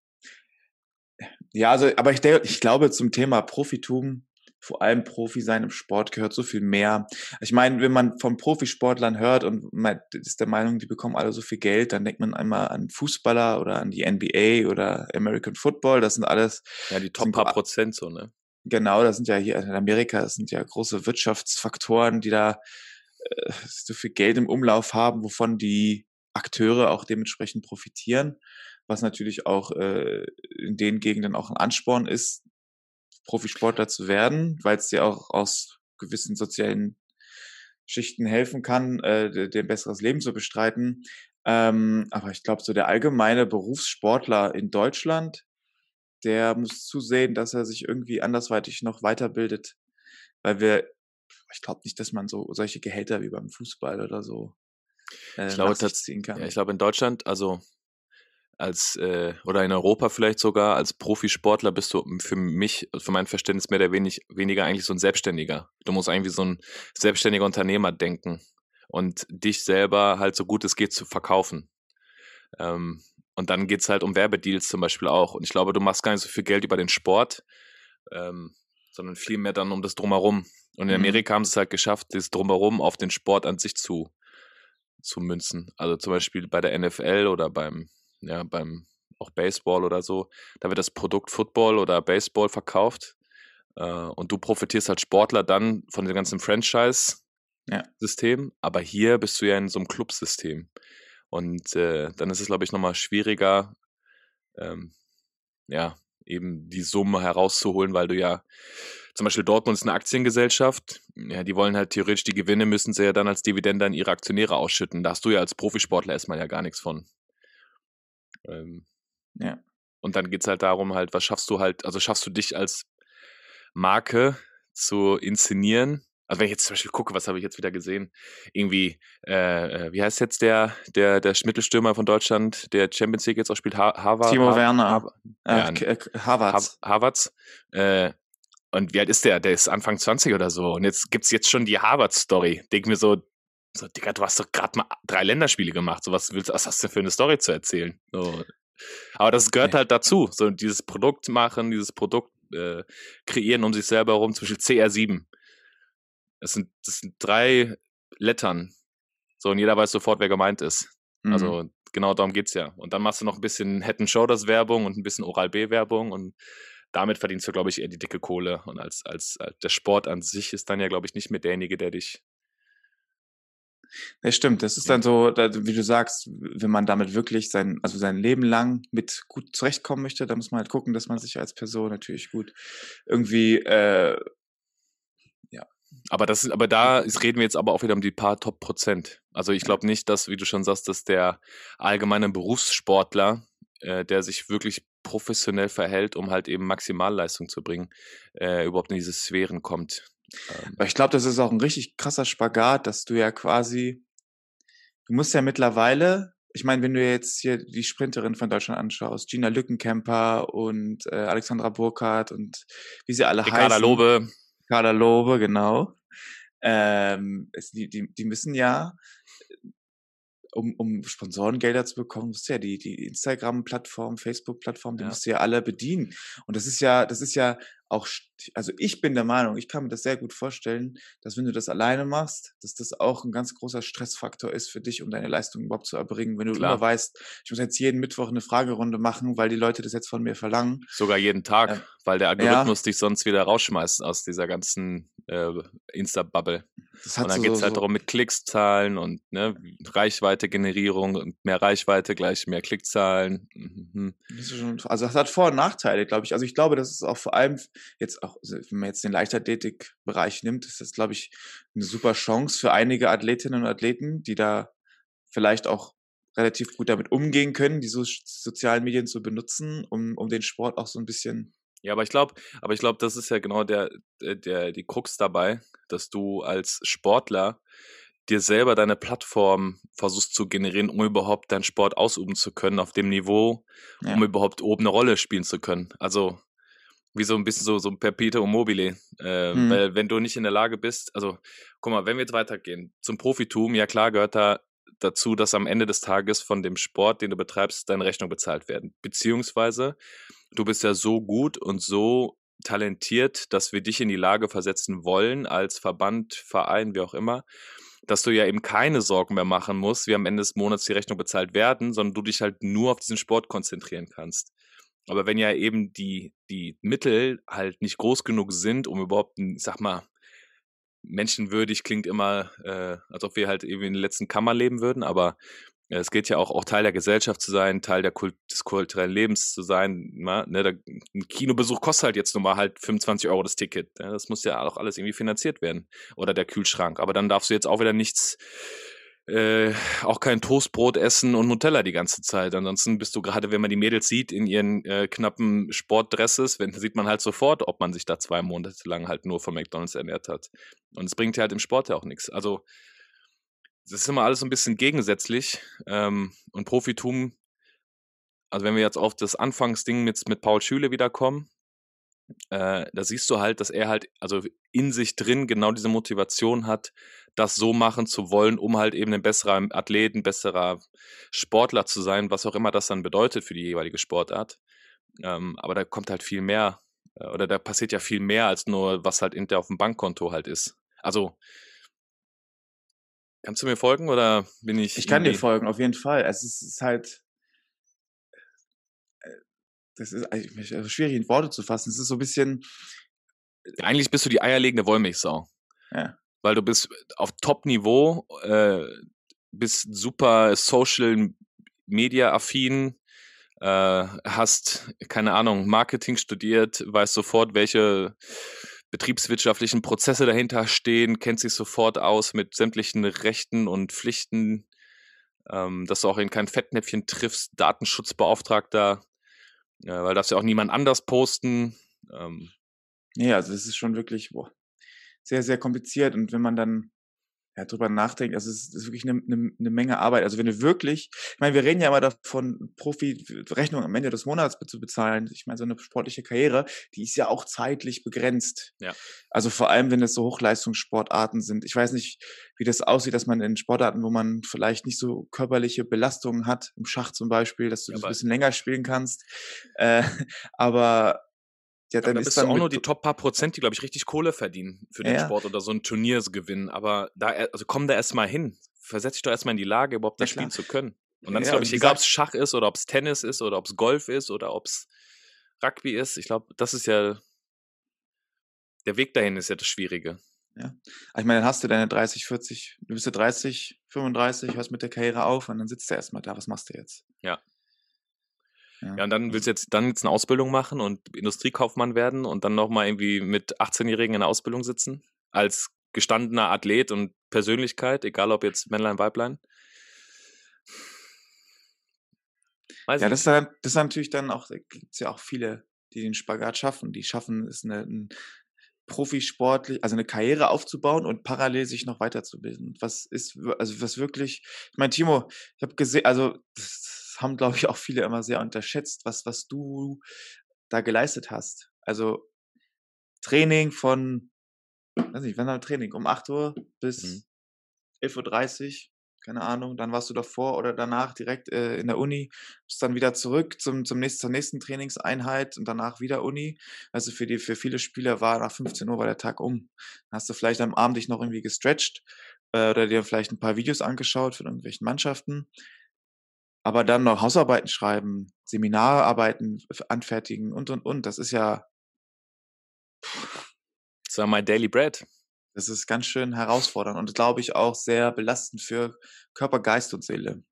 S3: Ja, also, aber ich, ich glaube, zum Thema Profitum, vor allem Profi sein im Sport, gehört so viel mehr. Ich meine, wenn man von Profisportlern hört und man ist der Meinung, die bekommen alle so viel Geld, dann denkt man einmal an Fußballer oder an die NBA oder American Football. Das sind alles
S2: Ja, die Top paar Prozent so, ne?
S3: Genau, das sind ja hier in Amerika, das sind ja große Wirtschaftsfaktoren, die da äh, so viel Geld im Umlauf haben, wovon die Akteure auch dementsprechend profitieren, was natürlich auch äh, in den Gegenden auch ein Ansporn ist, Profisportler zu werden, weil es dir auch aus gewissen sozialen Schichten helfen kann, äh, dir ein besseres Leben zu bestreiten. Ähm, aber ich glaube, so der allgemeine Berufssportler in Deutschland, der muss zusehen, dass er sich irgendwie andersweitig noch weiterbildet, weil wir, ich glaube nicht, dass man so solche Gehälter wie beim Fußball oder so äh,
S2: Ich glaube,
S3: ziehen kann.
S2: Ja, ich glaube in Deutschland, also als äh, oder in Europa vielleicht sogar als Profisportler bist du für mich, für mein Verständnis mehr oder wenig, weniger eigentlich so ein Selbstständiger. Du musst eigentlich so ein selbstständiger Unternehmer denken und dich selber halt so gut es geht zu verkaufen. Ähm, und dann geht's halt um Werbedeals zum Beispiel auch. Und ich glaube, du machst gar nicht so viel Geld über den Sport, ähm, sondern viel mehr dann um das Drumherum. Und in
S3: Mhm.
S2: Amerika haben sie es halt geschafft, das Drumherum auf den Sport an sich zu, zu münzen. Also zum Beispiel bei der NFL oder beim, ja, beim auch Baseball oder so, da wird das Produkt Football oder Baseball verkauft äh, und du profitierst als Sportler dann von dem ganzen Franchise-System, ja. aber hier bist du ja in so einem Clubsystem. Und äh, dann ist es, glaube ich, nochmal schwieriger, ähm, ja, eben die Summe herauszuholen, weil du ja zum Beispiel Dortmund ist eine Aktiengesellschaft, ja, die wollen halt theoretisch die Gewinne müssen sie ja dann als Dividende an ihre Aktionäre ausschütten. Da hast du ja als Profisportler erstmal ja gar nichts von. Ähm, ja. Und dann geht es halt darum, halt, was schaffst du halt, also schaffst du dich als Marke zu inszenieren. Also wenn ich jetzt zum Beispiel gucke, was habe ich jetzt wieder gesehen? Irgendwie, äh, äh wie heißt jetzt der, der, der Mittelstürmer von Deutschland, der Champions League jetzt auch spielt, Harvard?
S3: Timo ha Werner.
S2: Har äh, Havertz. Havertz. Äh, und wie alt ist der? Der ist Anfang 20 oder so. Und jetzt gibt's jetzt schon die Harvard-Story. Denk mir so, so, Digga, du hast doch gerade mal drei Länderspiele gemacht. So, was willst was hast du für eine Story zu erzählen? So. Aber das gehört halt dazu. So dieses Produkt machen, dieses Produkt äh, kreieren um sich selber herum, zum Beispiel CR7. Das sind, das sind drei Lettern. So, und jeder weiß sofort, wer gemeint ist. Mhm. Also genau darum geht's ja. Und dann machst du noch ein bisschen Head and Shoulders Werbung und ein bisschen Oral B Werbung und damit verdienst du, glaube ich, eher die dicke Kohle. Und als, als, als der Sport an sich ist dann ja, glaube ich, nicht mehr derjenige, der dich.
S3: Ja, stimmt. Das ist dann so, wie du sagst, wenn man damit wirklich sein, also sein Leben lang mit gut zurechtkommen möchte, dann muss man halt gucken, dass man sich als Person natürlich gut irgendwie äh,
S2: ja. Aber das ist, aber da reden wir jetzt aber auch wieder um die paar Top Prozent. Also ich glaube nicht, dass, wie du schon sagst, dass der allgemeine Berufssportler, äh, der sich wirklich professionell verhält, um halt eben Maximalleistung zu bringen, äh, überhaupt in diese Sphären kommt.
S3: Ähm. Aber ich glaube, das ist auch ein richtig krasser Spagat, dass du ja quasi, du musst ja mittlerweile, ich meine, wenn du jetzt hier die Sprinterin von Deutschland anschaust, Gina Lückenkämper und äh, Alexandra Burkhardt und wie sie alle
S2: Ricarda
S3: heißen.
S2: Lobe.
S3: Ricarda Lobe, genau. Ähm, es, die, die, die müssen ja um, um Sponsorengelder zu bekommen, musst du ja die, die Instagram-Plattform, Facebook-Plattform, die ja. musst du ja alle bedienen. Und das ist ja, das ist ja auch, also ich bin der Meinung, ich kann mir das sehr gut vorstellen, dass wenn du das alleine machst, dass das auch ein ganz großer Stressfaktor ist für dich, um deine Leistung überhaupt zu erbringen. Wenn du Klar. immer weißt, ich muss jetzt jeden Mittwoch eine Fragerunde machen, weil die Leute das jetzt von mir verlangen.
S2: Sogar jeden Tag, äh, weil der Algorithmus ja. dich sonst wieder rausschmeißt aus dieser ganzen äh, Insta-Bubble. Und dann so, geht es halt so darum mit Klickszahlen und ne, Reichweite-Generierung und mehr Reichweite gleich mehr Klickzahlen. Mhm.
S3: Also das hat Vor- und Nachteile, glaube ich. Also ich glaube, das ist auch vor allem jetzt auch, also wenn man jetzt den Leichtathletik-Bereich nimmt, ist das, glaube ich, eine super Chance für einige Athletinnen und Athleten, die da vielleicht auch relativ gut damit umgehen können, die so sozialen Medien zu benutzen, um, um den Sport auch so ein bisschen.
S2: Ja, aber ich glaube, aber ich glaube, das ist ja genau der, der, die Krux dabei, dass du als Sportler dir selber deine Plattform versuchst zu generieren, um überhaupt deinen Sport ausüben zu können auf dem Niveau, ja. um überhaupt oben eine Rolle spielen zu können. Also wie so ein bisschen so, so ein Perpetuum mobile. Äh, hm. Weil wenn du nicht in der Lage bist, also guck mal, wenn wir jetzt weitergehen, zum Profitum, ja klar gehört da dazu, dass am Ende des Tages von dem Sport, den du betreibst, deine Rechnung bezahlt werden. Beziehungsweise du bist ja so gut und so talentiert, dass wir dich in die Lage versetzen wollen, als Verband, Verein, wie auch immer, dass du ja eben keine Sorgen mehr machen musst, wie am Ende des Monats die Rechnung bezahlt werden, sondern du dich halt nur auf diesen Sport konzentrieren kannst. Aber wenn ja eben die, die Mittel halt nicht groß genug sind, um überhaupt, ich sag mal, menschenwürdig klingt immer, äh, als ob wir halt eben in der letzten Kammer leben würden, aber äh, es geht ja auch, auch Teil der Gesellschaft zu sein, Teil der Kult, des kulturellen Lebens zu sein. Ne? Der, ein Kinobesuch kostet halt jetzt nun mal halt 25 Euro das Ticket. Ne? Das muss ja auch alles irgendwie finanziert werden. Oder der Kühlschrank. Aber dann darfst du jetzt auch wieder nichts äh, auch kein Toastbrot essen und Nutella die ganze Zeit. Ansonsten bist du gerade, wenn man die Mädels sieht in ihren äh, knappen Sportdresses, wenn, sieht man halt sofort, ob man sich da zwei Monate lang halt nur von McDonalds ernährt hat. Und es bringt ja halt im Sport ja auch nichts. Also das ist immer alles so ein bisschen gegensätzlich. Ähm, und Profitum, also wenn wir jetzt auf das Anfangsding mit, mit Paul Schüle wiederkommen, äh, da siehst du halt, dass er halt also in sich drin genau diese Motivation hat, das so machen zu wollen, um halt eben ein besserer Athlet, ein besserer Sportler zu sein, was auch immer das dann bedeutet für die jeweilige Sportart. Ähm, aber da kommt halt viel mehr, äh, oder da passiert ja viel mehr als nur, was halt hinter auf dem Bankkonto halt ist. Also, kannst du mir folgen oder bin ich.
S3: Ich kann dir folgen, auf jeden Fall. Es ist, ist halt. das ist eigentlich also schwierig in Worte zu fassen. Es ist so ein bisschen.
S2: Eigentlich bist du die eierlegende Wollmilchsau.
S3: Ja.
S2: Weil du bist auf Top-Niveau, äh, bist super Social Media affin, äh, hast, keine Ahnung, Marketing studiert, weißt sofort, welche betriebswirtschaftlichen Prozesse dahinter stehen, kennt sich sofort aus mit sämtlichen Rechten und Pflichten, ähm, dass du auch in kein Fettnäpfchen triffst, Datenschutzbeauftragter, äh, weil darfst ja auch niemand anders posten. Ähm,
S3: Nee, also es ist schon wirklich boah, sehr, sehr kompliziert. Und wenn man dann ja, drüber nachdenkt, also es ist wirklich eine, eine, eine Menge Arbeit. Also wenn du wirklich, ich meine, wir reden ja immer davon, Profi-Rechnung am Ende des Monats zu bezahlen. Ich meine, so eine sportliche Karriere, die ist ja auch zeitlich begrenzt.
S2: Ja.
S3: Also vor allem, wenn es so Hochleistungssportarten sind. Ich weiß nicht, wie das aussieht, dass man in Sportarten, wo man vielleicht nicht so körperliche Belastungen hat, im Schach zum Beispiel, dass du
S2: Ja,
S3: das ein bisschen länger spielen kannst. Äh, *laughs* aber ja, dann
S2: bist du
S3: dann
S2: auch nur die Top paar Prozent, die, glaube ich, richtig Kohle verdienen für den
S3: Ja.
S2: Sport oder so ein Turnier gewinnen. Aber da, also komm da erst mal hin. Versetz dich doch erstmal in die Lage, überhaupt
S3: Ja,
S2: das
S3: klar.
S2: spielen zu können. Und dann ist,
S3: Ja,
S2: glaube ich, egal, ob es Schach ist oder ob es Tennis ist oder ob es Golf ist oder ob es Rugby ist. Ich glaube, das ist ja. Der Weg dahin ist ja das Schwierige.
S3: Aber Ich meine, dann hast du deine 30, 40, du bist ja 30, 35, hörst mit der Karriere auf und dann sitzt du erstmal da. Was machst du jetzt?
S2: Ja.
S3: Ja,
S2: Ja, und dann willst du jetzt dann jetzt eine Ausbildung machen und Industriekaufmann werden und dann nochmal irgendwie mit 18-Jährigen in der Ausbildung sitzen. Als gestandener Athlet und Persönlichkeit, egal ob jetzt Männlein, Weiblein. Weiß
S3: ja das, das ist natürlich dann auch, da gibt es ja auch viele, die den Spagat schaffen. Die schaffen es, eine, ein Profisportlich, also eine Karriere aufzubauen und parallel sich noch weiterzubilden. Was ist, also was wirklich, ich meine, Timo, ich habe gesehen, also das haben, glaube ich, auch viele immer sehr unterschätzt, was, was du da geleistet hast. Also Training von, weiß nicht, wann war Training? Um 8 Uhr bis
S2: Mhm.
S3: 11.30 Uhr, keine Ahnung. Dann warst du davor oder danach direkt äh, in der Uni, bist dann wieder zurück zum, zum nächsten, zur nächsten Trainingseinheit und danach wieder Uni. Also für die, für viele Spieler war nach 15 Uhr war der Tag um. Dann hast du vielleicht am Abend dich noch irgendwie gestretcht äh, oder dir vielleicht ein paar Videos angeschaut von irgendwelchen Mannschaften. Aber dann noch Hausarbeiten schreiben, Seminararbeiten anfertigen und und und. Das ist ja,
S2: Das war mein Daily Bread.
S3: das ist ganz schön herausfordernd und glaube ich auch sehr belastend für Körper, Geist und Seele.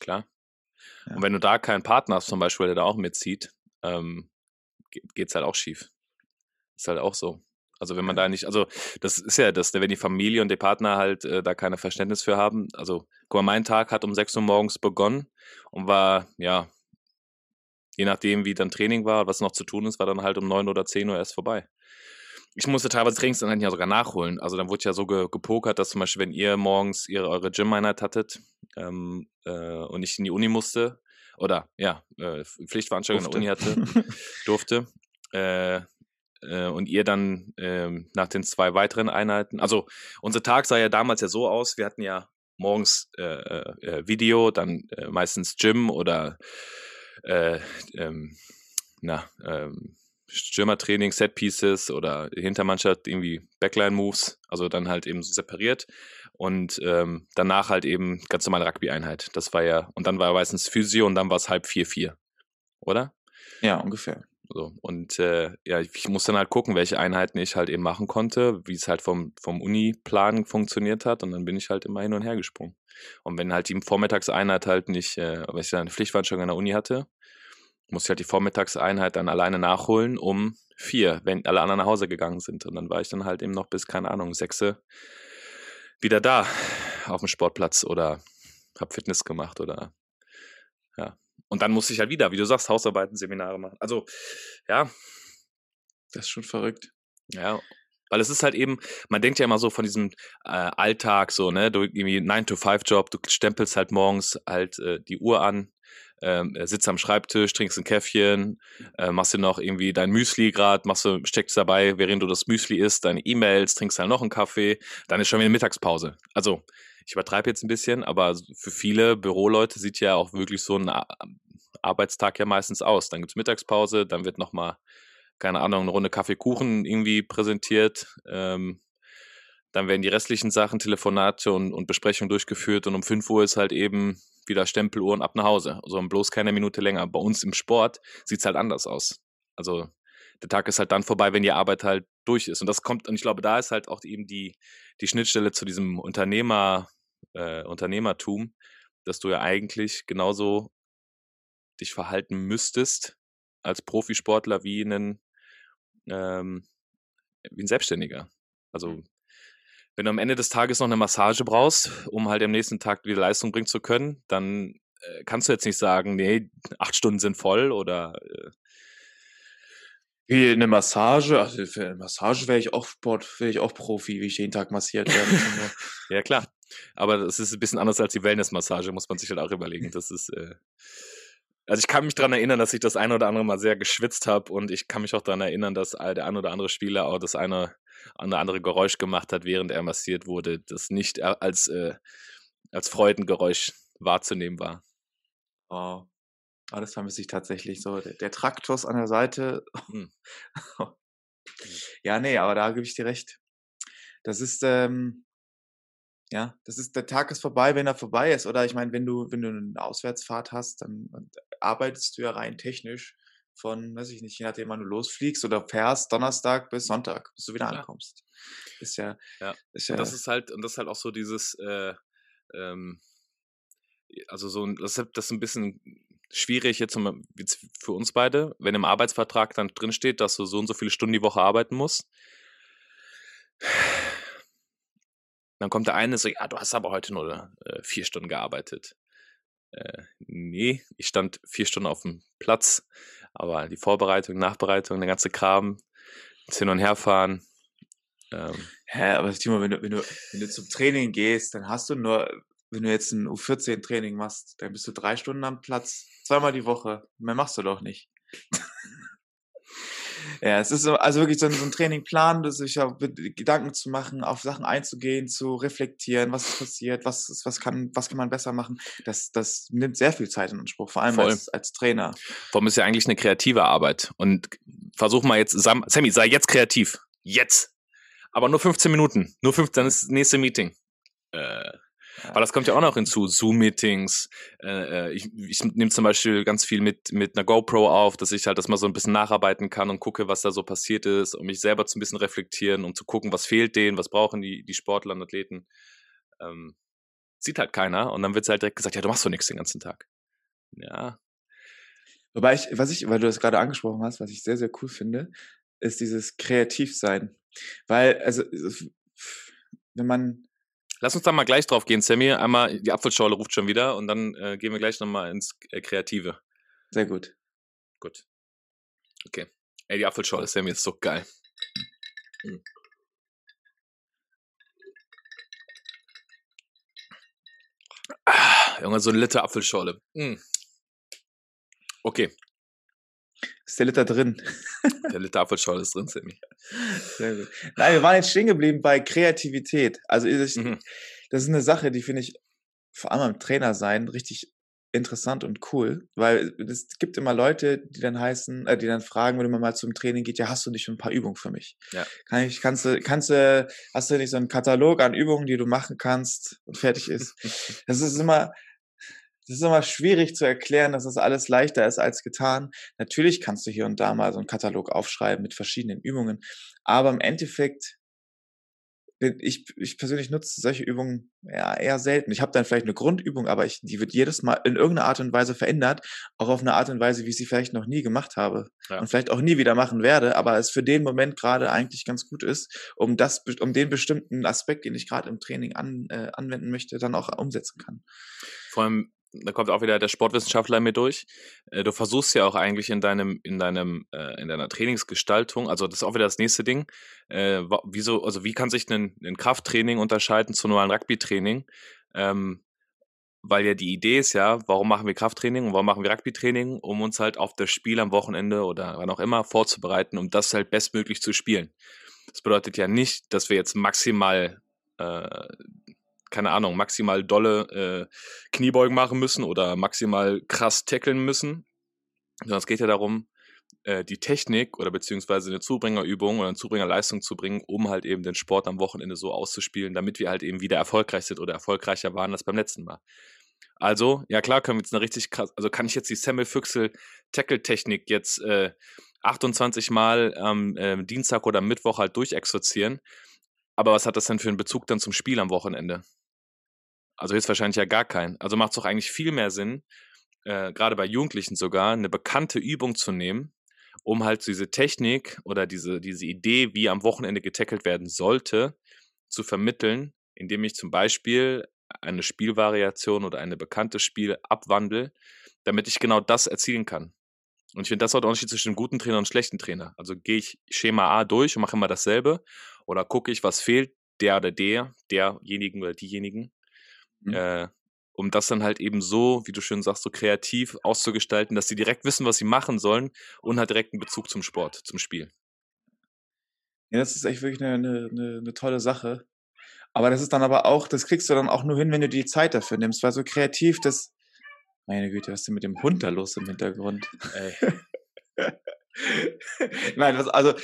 S2: Klar.
S3: Ja.
S2: Und wenn du da keinen Partner hast, zum Beispiel, der da auch mitzieht, ähm, ge- geht's halt auch schief. Ist halt auch so. Also wenn man da nicht, also das ist ja das, wenn die Familie und der Partner halt äh, da keine Verständnis für haben. Also guck mal, mein Tag hat um 6 Uhr morgens begonnen und war, ja, je nachdem, wie dann Training war, was noch zu tun ist, war dann halt um 9 oder 10 Uhr erst vorbei. Ich musste teilweise Trainings dann ja sogar nachholen. Also dann wurde ja so ge gepokert, dass zum Beispiel, wenn ihr morgens ihre, eure Gym-Einheit hattet ähm, äh, und ich in die Uni musste, oder ja, äh, Pflichtveranstaltung in der Uni hatte, *laughs* durfte, äh, äh, und ihr dann ähm, nach den zwei weiteren Einheiten, also unser Tag sah ja damals ja so aus, wir hatten ja morgens äh, äh, Video, dann äh, meistens Gym oder äh, ähm, na, ähm, Stürmertraining, Set-Pieces oder Hintermannschaft irgendwie Backline-Moves, also dann halt eben so separiert und ähm, danach halt eben ganz normale Rugby-Einheit. Das war ja, und dann war meistens Physio und dann war es halb 4-4, oder?
S3: Ja, ungefähr.
S2: So, und äh, ja, ich, ich muss dann halt gucken, welche Einheiten ich halt eben machen konnte, wie es halt vom, vom Uni-Plan funktioniert hat und dann bin ich halt immer hin und her gesprungen. Und wenn halt die Vormittagseinheit halt nicht, äh, weil ich dann eine Pflichtveranstaltung an der Uni hatte, musste ich halt die Vormittagseinheit dann alleine nachholen um vier, wenn alle anderen nach Hause gegangen sind. Und dann war ich dann halt eben noch bis, keine Ahnung, sechse wieder da auf dem Sportplatz oder hab Fitness gemacht oder ja. Und dann musste ich halt wieder, wie du sagst, Hausarbeiten, Seminare machen. Also, ja,
S3: Das ist schon verrückt.
S2: ja. Weil es ist halt eben, man denkt ja immer so von diesem äh, Alltag so, ne, du irgendwie 9-to-5-Job, du stempelst halt morgens halt äh, die Uhr an, ähm, äh, sitzt am Schreibtisch, trinkst ein Käffchen, äh, machst dir noch irgendwie dein Müsli grad, machst du, steckst dabei, während du das Müsli isst, deine E-Mails, trinkst dann noch einen Kaffee, dann ist schon wieder Mittagspause. Also, ich übertreibe jetzt ein bisschen, aber für viele Büroleute sieht ja auch wirklich so ein Arbeitstag ja meistens aus. Dann gibt's Mittagspause, dann wird nochmal, keine Ahnung, eine Runde Kaffee Kuchen irgendwie präsentiert. Ähm, dann werden die restlichen Sachen, Telefonate und, und Besprechungen durchgeführt und um 5 Uhr ist halt eben wieder Stempeluhr und ab nach Hause. Also bloß keine Minute länger. Bei uns im Sport sieht es halt anders aus. Also der Tag ist halt dann vorbei, wenn die Arbeit halt durch ist. Und das kommt, und ich glaube, da ist halt auch eben die, die Schnittstelle zu diesem Unternehmer, äh, Unternehmertum, dass du ja eigentlich genauso dich verhalten müsstest als Profisportler wie ein, ähm, wie ein Selbstständiger. Also wenn du am Ende des Tages noch eine Massage brauchst, um halt am nächsten Tag wieder Leistung bringen zu können, dann äh, kannst du jetzt nicht sagen, nee, acht Stunden sind voll oder äh,
S3: wie eine Massage, also für eine Massage wäre ich auch Sport, wäre ich auch Profi, wie ich jeden Tag massiert werde. *laughs*
S2: ja, klar. Aber das ist ein bisschen anders als die Wellness-Massage, muss man sich halt auch überlegen. Das ist, äh, also ich kann mich daran erinnern, dass ich das eine oder andere Mal sehr geschwitzt habe und ich kann mich auch daran erinnern, dass der ein oder andere Spieler auch das eine oder andere Geräusch gemacht hat, während er massiert wurde, das nicht äh, als, äh, als Freudengeräusch wahrzunehmen war.
S3: Oh. Oh, das vermisse ich tatsächlich so. Der, der Traktus an der Seite. Hm. *laughs* ja, nee, aber da gebe ich dir recht. Das ist, ähm, ja, das ist, der Tag ist vorbei, wenn er vorbei ist. Oder ich meine, wenn du, wenn du eine Auswärtsfahrt hast, dann arbeitest du ja rein technisch von, weiß ich nicht, je nachdem, wann du losfliegst oder fährst, Donnerstag bis Sonntag, bis du wieder ankommst. Ist ja,
S2: ja. Ist ja. Und das ist halt, und das ist halt auch so dieses, äh, ähm, also so, das ist, das ist ein bisschen schwierig jetzt, jetzt für uns beide, wenn im Arbeitsvertrag dann drinsteht, dass du so und so viele Stunden die Woche arbeiten musst. Dann kommt der eine sagt, ja, du hast aber heute nur äh, vier Stunden gearbeitet. Äh, nee, ich stand vier Stunden auf dem Platz, aber die Vorbereitung, Nachbereitung, der ganze Kram, das Hin- und Herfahren.
S3: Ähm. Hä, aber Timo, wenn du, wenn, du, wenn du zum Training gehst, dann hast du nur, wenn du jetzt ein U14-Training machst, dann bist du drei Stunden am Platz, zweimal die Woche. Mehr machst du doch nicht. *laughs* Ja, es ist also wirklich so ein, so ein Trainingplan, sich ja Gedanken zu machen, auf Sachen einzugehen, zu reflektieren, was ist passiert, was, was, kann, was kann man besser machen. Das, das nimmt sehr viel Zeit in Anspruch, vor allem als, als Trainer.
S2: Vor allem ist ja eigentlich eine kreative Arbeit. Und versuch mal jetzt, Sammy, sei jetzt kreativ. Jetzt. Aber nur 15 Minuten. Nur 15, dann ist das nächste Meeting. Äh, aber das kommt ja auch noch hinzu, Zoom-Meetings. Äh, äh, ich ich nehme zum Beispiel ganz viel mit, mit einer GoPro auf, dass ich halt das mal so ein bisschen nacharbeiten kann und gucke, was da so passiert ist, um mich selber zu ein bisschen reflektieren, um zu gucken, was fehlt denen, was brauchen die, die Sportler und Athleten. Ähm, sieht halt keiner und dann wird halt direkt gesagt, ja, du machst doch nichts den ganzen Tag. Ja.
S3: Wobei ich, was ich, weil du das gerade angesprochen hast, was ich sehr, sehr cool finde, ist dieses Kreativsein. Weil, also, wenn man,
S2: Lass uns da mal gleich drauf gehen, Sammy. Einmal, die Apfelschorle ruft schon wieder und dann äh, gehen wir gleich nochmal ins äh, Kreative.
S3: Sehr gut.
S2: Gut. Okay. Ey, die Apfelschorle, Sammy, ist so geil. Mhm. Ah, Junge, so ein Liter Apfelschorle. Mhm. Okay.
S3: Ist der Liter drin?
S2: Der Liter Apfelschorle ist drin, Sammy.
S3: Sehr gut. Nein, wir waren jetzt stehen geblieben bei Kreativität. Also ich, mhm. das ist eine Sache, die finde ich vor allem am Trainer sein richtig interessant und cool, weil es gibt immer Leute, die dann heißen, äh, die dann fragen, wenn man mal zum Training geht, ja, hast du nicht ein paar Übungen für mich? Ja. Kann ich, kannst du, kannst du, hast du nicht so einen Katalog an Übungen, die du machen kannst und fertig ist? *laughs* das ist immer, das ist immer schwierig zu erklären, dass das alles leichter ist als getan. Natürlich kannst du hier und da mal so einen Katalog aufschreiben mit verschiedenen Übungen, aber im Endeffekt ich, ich persönlich nutze solche Übungen ja, eher selten. Ich habe dann vielleicht eine Grundübung, aber ich, die wird jedes Mal in irgendeiner Art und Weise verändert, auch auf eine Art und Weise, wie ich sie vielleicht noch nie gemacht habe ja. und vielleicht auch nie wieder machen werde, aber es für den Moment gerade eigentlich ganz gut ist, um das, um den bestimmten Aspekt, den ich gerade im Training an, äh, anwenden möchte, dann auch umsetzen kann.
S2: Vor allem da kommt auch wieder der Sportwissenschaftler mit durch. Äh, du versuchst ja auch eigentlich in deinem, in deinem, äh, in deiner Trainingsgestaltung, also das ist auch wieder das nächste Ding. Äh, wieso, also wie kann sich ein, Krafttraining unterscheiden zu normalen Rugby-Training? Ähm, weil ja die Idee ist ja, warum machen wir Krafttraining und warum machen wir Rugby-Training, um uns halt auf das Spiel am Wochenende oder wann auch immer vorzubereiten, um das halt bestmöglich zu spielen. Das bedeutet ja nicht, dass wir jetzt maximal keine Ahnung, maximal dolle äh, Kniebeugen machen müssen oder maximal krass tackeln müssen. Sondern es geht ja darum, äh, die Technik oder beziehungsweise eine Zubringerübung oder eine Zubringerleistung zu bringen, um halt eben den Sport am Wochenende so auszuspielen, damit wir halt eben wieder erfolgreich sind oder erfolgreicher waren als beim letzten Mal. Also, ja klar, können wir jetzt eine richtig krass, also kann ich jetzt die Semmel-Füchsel-Tackle-Technik jetzt äh, 28 Mal am äh, Dienstag oder Mittwoch halt durchexerzieren. Aber was hat das denn für einen Bezug dann zum Spiel am Wochenende? Also jetzt wahrscheinlich ja gar keinen. Also macht es doch eigentlich viel mehr Sinn, äh, gerade bei Jugendlichen sogar, eine bekannte Übung zu nehmen, um halt diese Technik oder diese, diese Idee, wie am Wochenende getackelt werden sollte, zu vermitteln, indem ich zum Beispiel eine Spielvariation oder eine bekannte Spiel abwandle, damit ich genau das erzielen kann. Und ich finde, das hat Unterschied zwischen einem guten Trainer und einem schlechten Trainer. Also gehe ich Schema A durch und mache immer dasselbe oder gucke ich, was fehlt, der oder der, derjenigen oder diejenigen, mhm. äh, um das dann halt eben so, wie du schön sagst, so kreativ auszugestalten, dass sie direkt wissen, was sie machen sollen und halt direkt einen Bezug zum Sport, zum Spiel.
S3: Ja, das ist echt wirklich eine, eine, eine tolle Sache. Aber das ist dann aber auch, das kriegst du dann auch nur hin, wenn du die Zeit dafür nimmst, weil so kreativ, das, meine Güte, was ist denn mit dem Hund da los im Hintergrund? Ey. *laughs* Nein, was, also,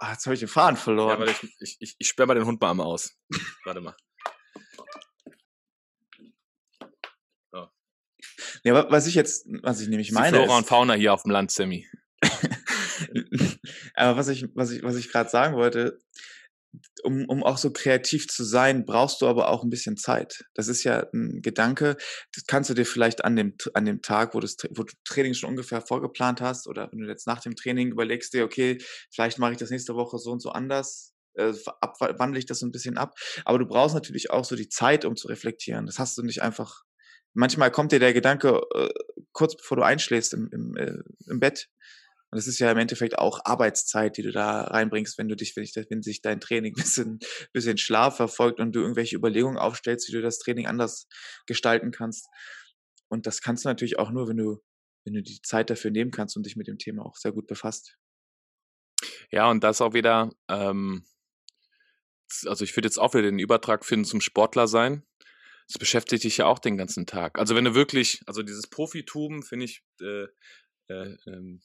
S3: ach, jetzt habe ich den Faden verloren. Ja,
S2: ich, ich, ich, ich sperre mal den Hund mal einmal aus. warte mal.
S3: Ja, was ich jetzt, was ich nämlich meine.
S2: Flora ist, und Fauna hier auf dem Land, Sammy. *laughs*
S3: Aber was ich, was ich, was ich gerade sagen wollte, um, um auch so kreativ zu sein, brauchst du aber auch ein bisschen Zeit. Das ist ja ein Gedanke, das kannst du dir vielleicht an dem, an dem Tag, wo, das, wo du Training schon ungefähr vorgeplant hast oder wenn du jetzt nach dem Training überlegst dir, okay, vielleicht mache ich das nächste Woche so und so anders, äh, abwandle ich das so ein bisschen ab. Aber du brauchst natürlich auch so die Zeit, um zu reflektieren. Das hast du nicht einfach. Manchmal kommt dir der Gedanke äh, kurz bevor du einschläfst im, im, äh, im Bett und es ist ja im Endeffekt auch Arbeitszeit, die du da reinbringst, wenn du dich, wenn, ich, wenn sich dein Training *laughs* bisschen, bisschen Schlaf verfolgt und du irgendwelche Überlegungen aufstellst, wie du das Training anders gestalten kannst. Und das kannst du natürlich auch nur, wenn du, wenn du die Zeit dafür nehmen kannst und dich mit dem Thema auch sehr gut befasst.
S2: Ja, und das auch wieder, ähm, also ich würde jetzt auch wieder den Übertrag finden zum Sportler sein. Das beschäftigt dich ja auch den ganzen Tag. Also wenn du wirklich, also dieses Profitum finde ich, äh, äh, ähm,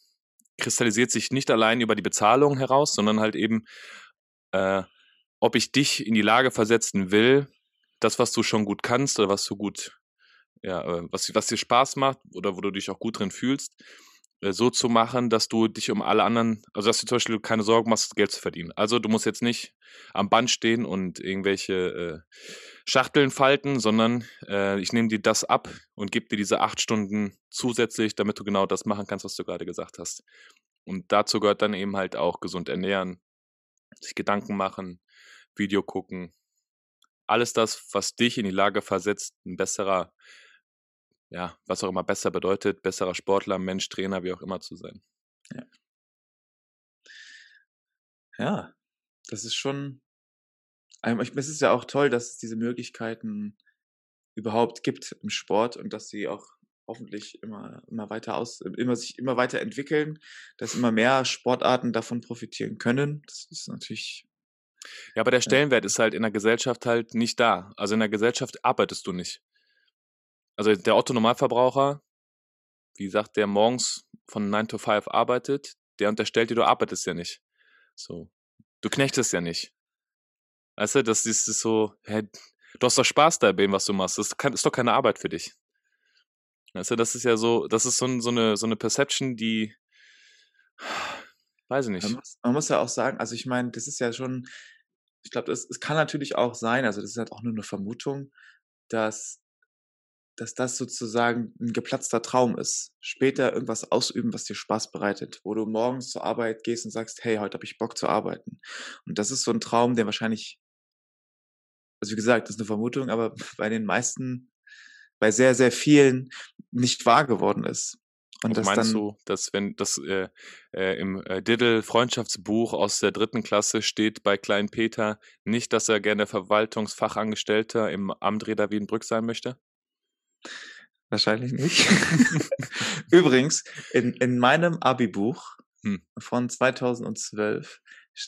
S2: kristallisiert sich nicht allein über die Bezahlung heraus, sondern halt eben, äh, ob ich dich in die Lage versetzen will, das, was du schon gut kannst oder was du gut, ja, äh, was, was dir Spaß macht oder wo du dich auch gut drin fühlst, so zu machen, dass du dich um alle anderen, also dass du zum Beispiel keine Sorgen machst, Geld zu verdienen. Also du musst jetzt nicht am Band stehen und irgendwelche äh, Schachteln falten, sondern äh, ich nehme dir das ab und gebe dir diese acht Stunden zusätzlich, damit du genau das machen kannst, was du gerade gesagt hast. Und dazu gehört dann eben halt auch gesund ernähren, sich Gedanken machen, Video gucken. Alles das, was dich in die Lage versetzt, ein besserer ja, was auch immer besser bedeutet, besserer Sportler, Mensch, Trainer, wie auch immer zu sein.
S3: Ja. Ja, das ist schon, es ist ja auch toll, dass es diese Möglichkeiten überhaupt gibt im Sport und dass sie auch hoffentlich immer, immer weiter aus, immer sich immer weiter entwickeln, dass immer mehr Sportarten davon profitieren können. Das ist natürlich.
S2: Ja, aber der Stellenwert ist halt in der Gesellschaft halt nicht da. Also in der Gesellschaft arbeitest du nicht. Also der Otto-Normalverbraucher, wie gesagt, der morgens von 9 to 5 arbeitet, der unterstellt dir, du arbeitest ja nicht. So. Du knechtest ja nicht. Weißt du, das ist so, hä, du hast doch Spaß dabei, was du machst. Das ist doch keine Arbeit für dich. Weißt du, das ist ja so, das ist so, so, eine, so eine Perception, die, weiß ich nicht.
S3: Man muss, man muss ja auch sagen, also ich meine, das ist ja schon, ich glaube, es kann natürlich auch sein, also das ist halt auch nur eine Vermutung, dass dass das sozusagen ein geplatzter Traum ist. Später irgendwas ausüben, was dir Spaß bereitet, wo du morgens zur Arbeit gehst und sagst, hey, heute habe ich Bock zu arbeiten. Und das ist so ein Traum, der wahrscheinlich, also wie gesagt, das ist eine Vermutung, aber *laughs* bei den meisten, bei sehr, sehr vielen nicht wahr geworden ist.
S2: Und das meinst du, dass wenn das äh, äh, im äh, Diddle Freundschaftsbuch aus der dritten Klasse steht bei Klein Peter nicht, dass er gerne Verwaltungsfachangestellter im Amt Reda Wiedenbrück sein möchte?
S3: Wahrscheinlich nicht. *laughs* *laughs* Übrigens, in, in meinem Abi-Buch hm. von 2012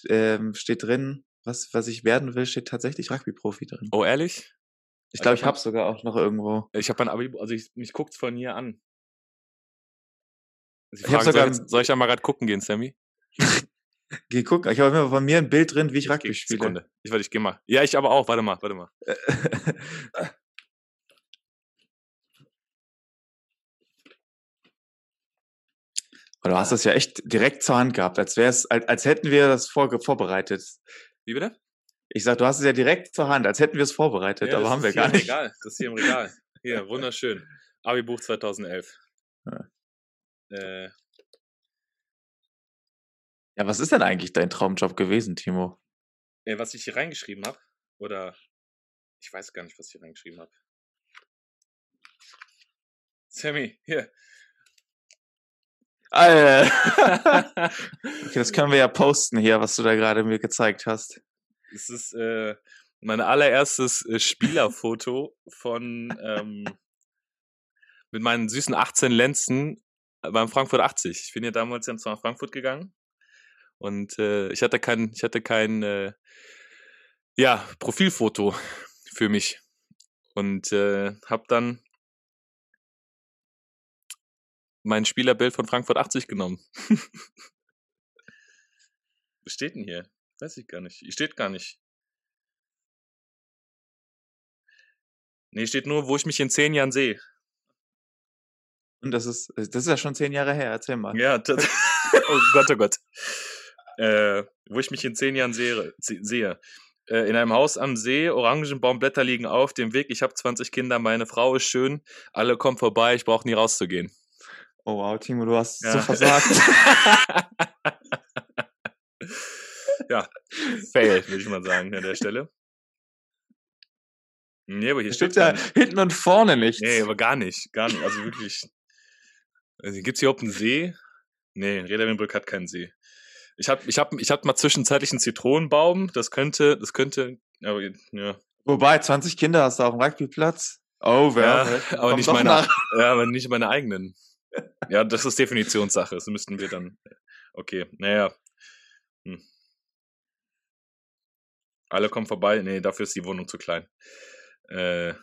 S3: ähm, steht drin, was, was ich werden will, steht tatsächlich Rugby-Profi drin.
S2: Oh, ehrlich?
S3: Ich glaube, ich habe sogar auch noch irgendwo.
S2: Ich habe ein Abi, also ich, mich guckt's von hier an. Also ich frage, soll, ich, soll ich ja mal gerade gucken gehen, Sammy? *laughs*
S3: Geh gucken. Ich habe immer von mir ein Bild drin, wie ich, ich Rugby spiele. Sekunde.
S2: Ich warte, ich geh mal. Ja, ich aber auch. Warte mal, warte mal.
S3: Aber du hast das ja echt direkt zur Hand gehabt, als wäre es, als, als hätten wir das vor, vorbereitet.
S2: Wie bitte?
S3: Ich sag, du hast es ja direkt zur Hand, als hätten wir es vorbereitet,
S2: Ja,
S3: aber haben wir gar nicht.
S2: Regal. Das ist hier im Regal. Hier, wunderschön. Abi-Buch 2011.
S3: Ja.
S2: Äh,
S3: Ja, was ist denn eigentlich dein Traumjob gewesen, Timo?
S2: äh, was ich hier reingeschrieben habe, oder ich weiß gar nicht, was ich hier reingeschrieben habe. Sammy, hier.
S3: Äh. *laughs* okay, das können wir ja posten hier, was du da gerade mir gezeigt hast.
S2: Es ist äh, mein allererstes äh, Spielerfoto von ähm, mit meinen süßen 18 Lenzen beim Frankfurt 80. Ich bin ja damals ja nach Frankfurt gegangen und äh, ich hatte kein, ich hatte kein äh, ja, Profilfoto für mich und äh, habe dann mein Spielerbild von Frankfurt 80 genommen. *laughs* Was steht denn hier? Weiß ich gar nicht. Hier steht gar nicht. Nee, steht nur, wo ich mich in zehn Jahren sehe.
S3: Und das ist, das ist ja schon zehn Jahre her, erzähl mal.
S2: Ja, *laughs* das, oh Gott, oh Gott. Äh, wo ich mich in zehn Jahren sehe. se- sehe. Äh, in einem Haus am See, Orangenbaumblätter liegen auf dem Weg. Ich habe 20 Kinder, meine Frau ist schön. Alle kommen vorbei, ich brauche nie rauszugehen.
S3: Oh wow, Timo, du hast so
S2: Ja.
S3: versagt. *laughs*
S2: ja, fail, würde ich mal sagen, an der Stelle. Nee, aber hier
S3: Hier
S2: steht
S3: ja hinten und vorne nichts.
S2: Nee, aber gar nicht, gar nicht. Also wirklich. Also gibt's hier überhaupt einen See? Nee, Reda hat keinen See. Ich hab, ich hab, ich hab mal zwischenzeitlich einen Zitronenbaum. Das könnte, das könnte, aber ja,
S3: Wobei, 20 Kinder hast du auf dem Rugbyplatz. Oh, wer?
S2: ja aber nicht meine,
S3: nach. *laughs*
S2: ja, aber nicht meine eigenen. Ja, das ist Definitionssache. Das müssten wir dann. Okay, naja. Hm. Alle kommen vorbei. Nee, dafür ist die Wohnung zu klein. Äh,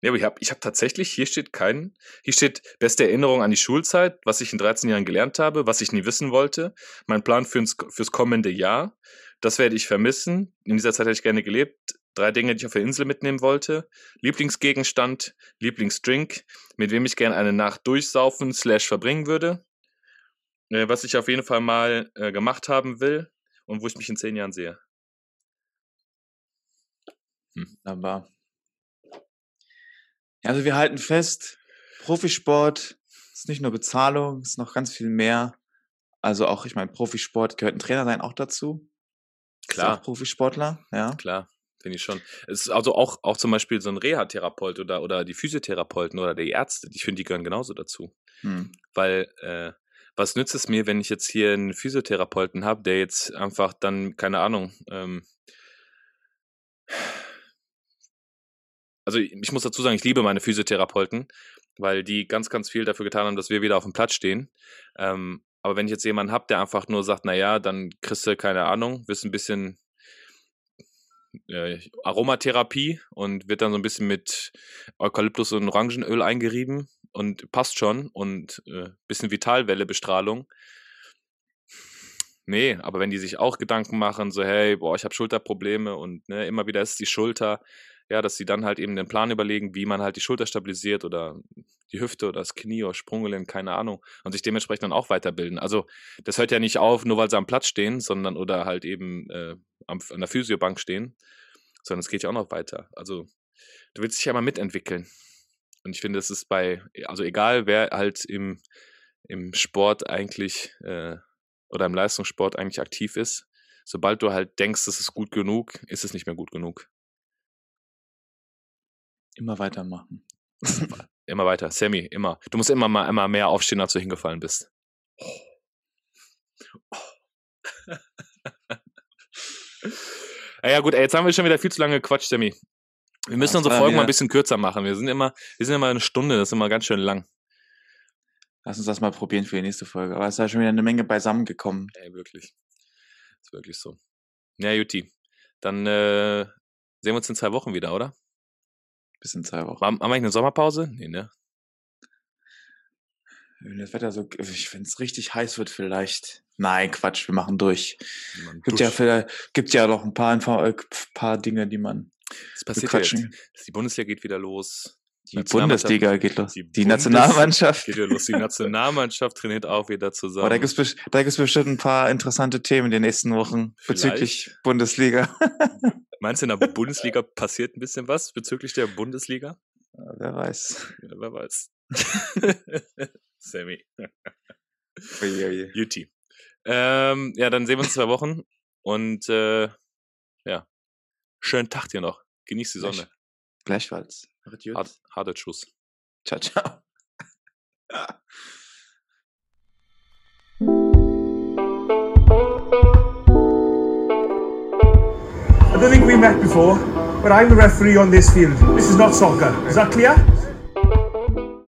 S2: nee, aber ich habe ich hab tatsächlich, hier steht kein, hier steht beste Erinnerung an die Schulzeit, was ich in 13 Jahren gelernt habe, was ich nie wissen wollte, mein Plan fürs, fürs kommende Jahr, das werde ich vermissen. In dieser Zeit hätte ich gerne gelebt. Drei Dinge, die ich auf der Insel mitnehmen wollte. Lieblingsgegenstand, Lieblingsdrink, mit wem ich gerne eine Nacht durchsaufen slash verbringen würde. Äh, was ich auf jeden Fall mal äh, gemacht haben will und wo ich mich in zehn Jahren sehe.
S3: Aber. Ja, also wir halten fest, Profisport ist nicht nur Bezahlung, ist noch ganz viel mehr. Also auch, ich meine, Profisport gehört ein Trainer sein auch dazu.
S2: Klar.
S3: Auch Profisportler, ja.
S2: Klar, finde ich schon. Es ist also auch, auch zum Beispiel so ein Reha-Therapeut oder, oder die Physiotherapeuten oder die Ärzte, ich finde, die gehören genauso dazu.
S3: Hm.
S2: Weil, äh, was nützt es mir, wenn ich jetzt hier einen Physiotherapeuten habe, der jetzt einfach dann, keine Ahnung, ähm, also ich muss dazu sagen, ich liebe meine Physiotherapeuten, weil die ganz, ganz viel dafür getan haben, dass wir wieder auf dem Platz stehen. Ähm, aber wenn ich jetzt jemanden habe, der einfach nur sagt, na ja, dann kriegst du keine Ahnung, wirst ein bisschen äh, Aromatherapie und wird dann so ein bisschen mit Eukalyptus und Orangenöl eingerieben und passt schon und äh, bisschen Vitalwelle-Bestrahlung. Nee, aber wenn die sich auch Gedanken machen, so hey, boah, ich habe Schulterprobleme und ne, immer wieder ist die Schulter, ja, dass sie dann halt eben den Plan überlegen, wie man halt die Schulter stabilisiert oder die Hüfte oder das Knie oder Sprunggelenk, keine Ahnung, und sich dementsprechend dann auch weiterbilden. Also das hört ja nicht auf, nur weil sie am Platz stehen, sondern oder halt eben äh, an der Physiobank stehen, sondern es geht ja auch noch weiter. Also du willst dich ja mal mitentwickeln. Und ich finde, es ist bei, also egal wer halt im, im Sport eigentlich äh, oder im Leistungssport eigentlich aktiv ist, sobald du halt denkst, es ist gut genug, ist es nicht mehr gut genug.
S3: Immer weitermachen.
S2: Immer weiter. Sammy, immer. Du musst immer mal immer mehr aufstehen, als du hingefallen bist. ja, gut, ey, jetzt haben wir schon wieder viel zu lange gequatscht, Sammy. Wir müssen
S3: Ja,
S2: unsere
S3: das
S2: Folgen mal
S3: wieder-
S2: ein bisschen kürzer machen. Wir sind immer, wir sind immer eine Stunde, das ist immer ganz schön lang.
S3: Lass uns das mal probieren für die nächste Folge. Aber es ist ja schon wieder eine Menge beisammen gekommen.
S2: Ey, wirklich. Ist wirklich so. Ja, Juti. Dann äh, sehen wir uns in zwei Wochen wieder, oder?
S3: Bis in zwei Wochen.
S2: Haben, wir eigentlich eine Sommerpause? Nee, ne?
S3: Wenn das Wetter so, wenn es richtig heiß wird, vielleicht. Nein, Quatsch, wir machen durch.
S2: Man
S3: Gibt ja, vielleicht, gibt ja noch ein paar, Info- äh, paar Dinge, die man
S2: Das passiert ja jetzt. Die Bundesliga geht wieder los.
S3: Die Bundesliga geht los.
S2: Die
S3: Die, Nationalmannschaft.
S2: Geht ja los. Die Nationalmannschaft trainiert auch wieder zusammen.
S3: Aber da gibt's bes- da gibt's bestimmt ein paar interessante Themen in den nächsten Wochen bezüglich Bundesliga. *laughs*
S2: Meinst du, in der Bundesliga passiert ein bisschen was bezüglich der Bundesliga?
S3: Ja, Wer weiß.
S2: Ja, wer weiß. *laughs* Sammy. Juti. Ähm, ja, dann sehen wir uns in zwei Wochen und äh, ja, schönen Tag dir noch. Genieß die Sonne.
S3: Gleichfalls. Macht gut.
S2: Hart, harter
S3: Ciao, ciao.
S1: I don't think we met before, but I'm the referee on this field. This is not soccer. Is that clear?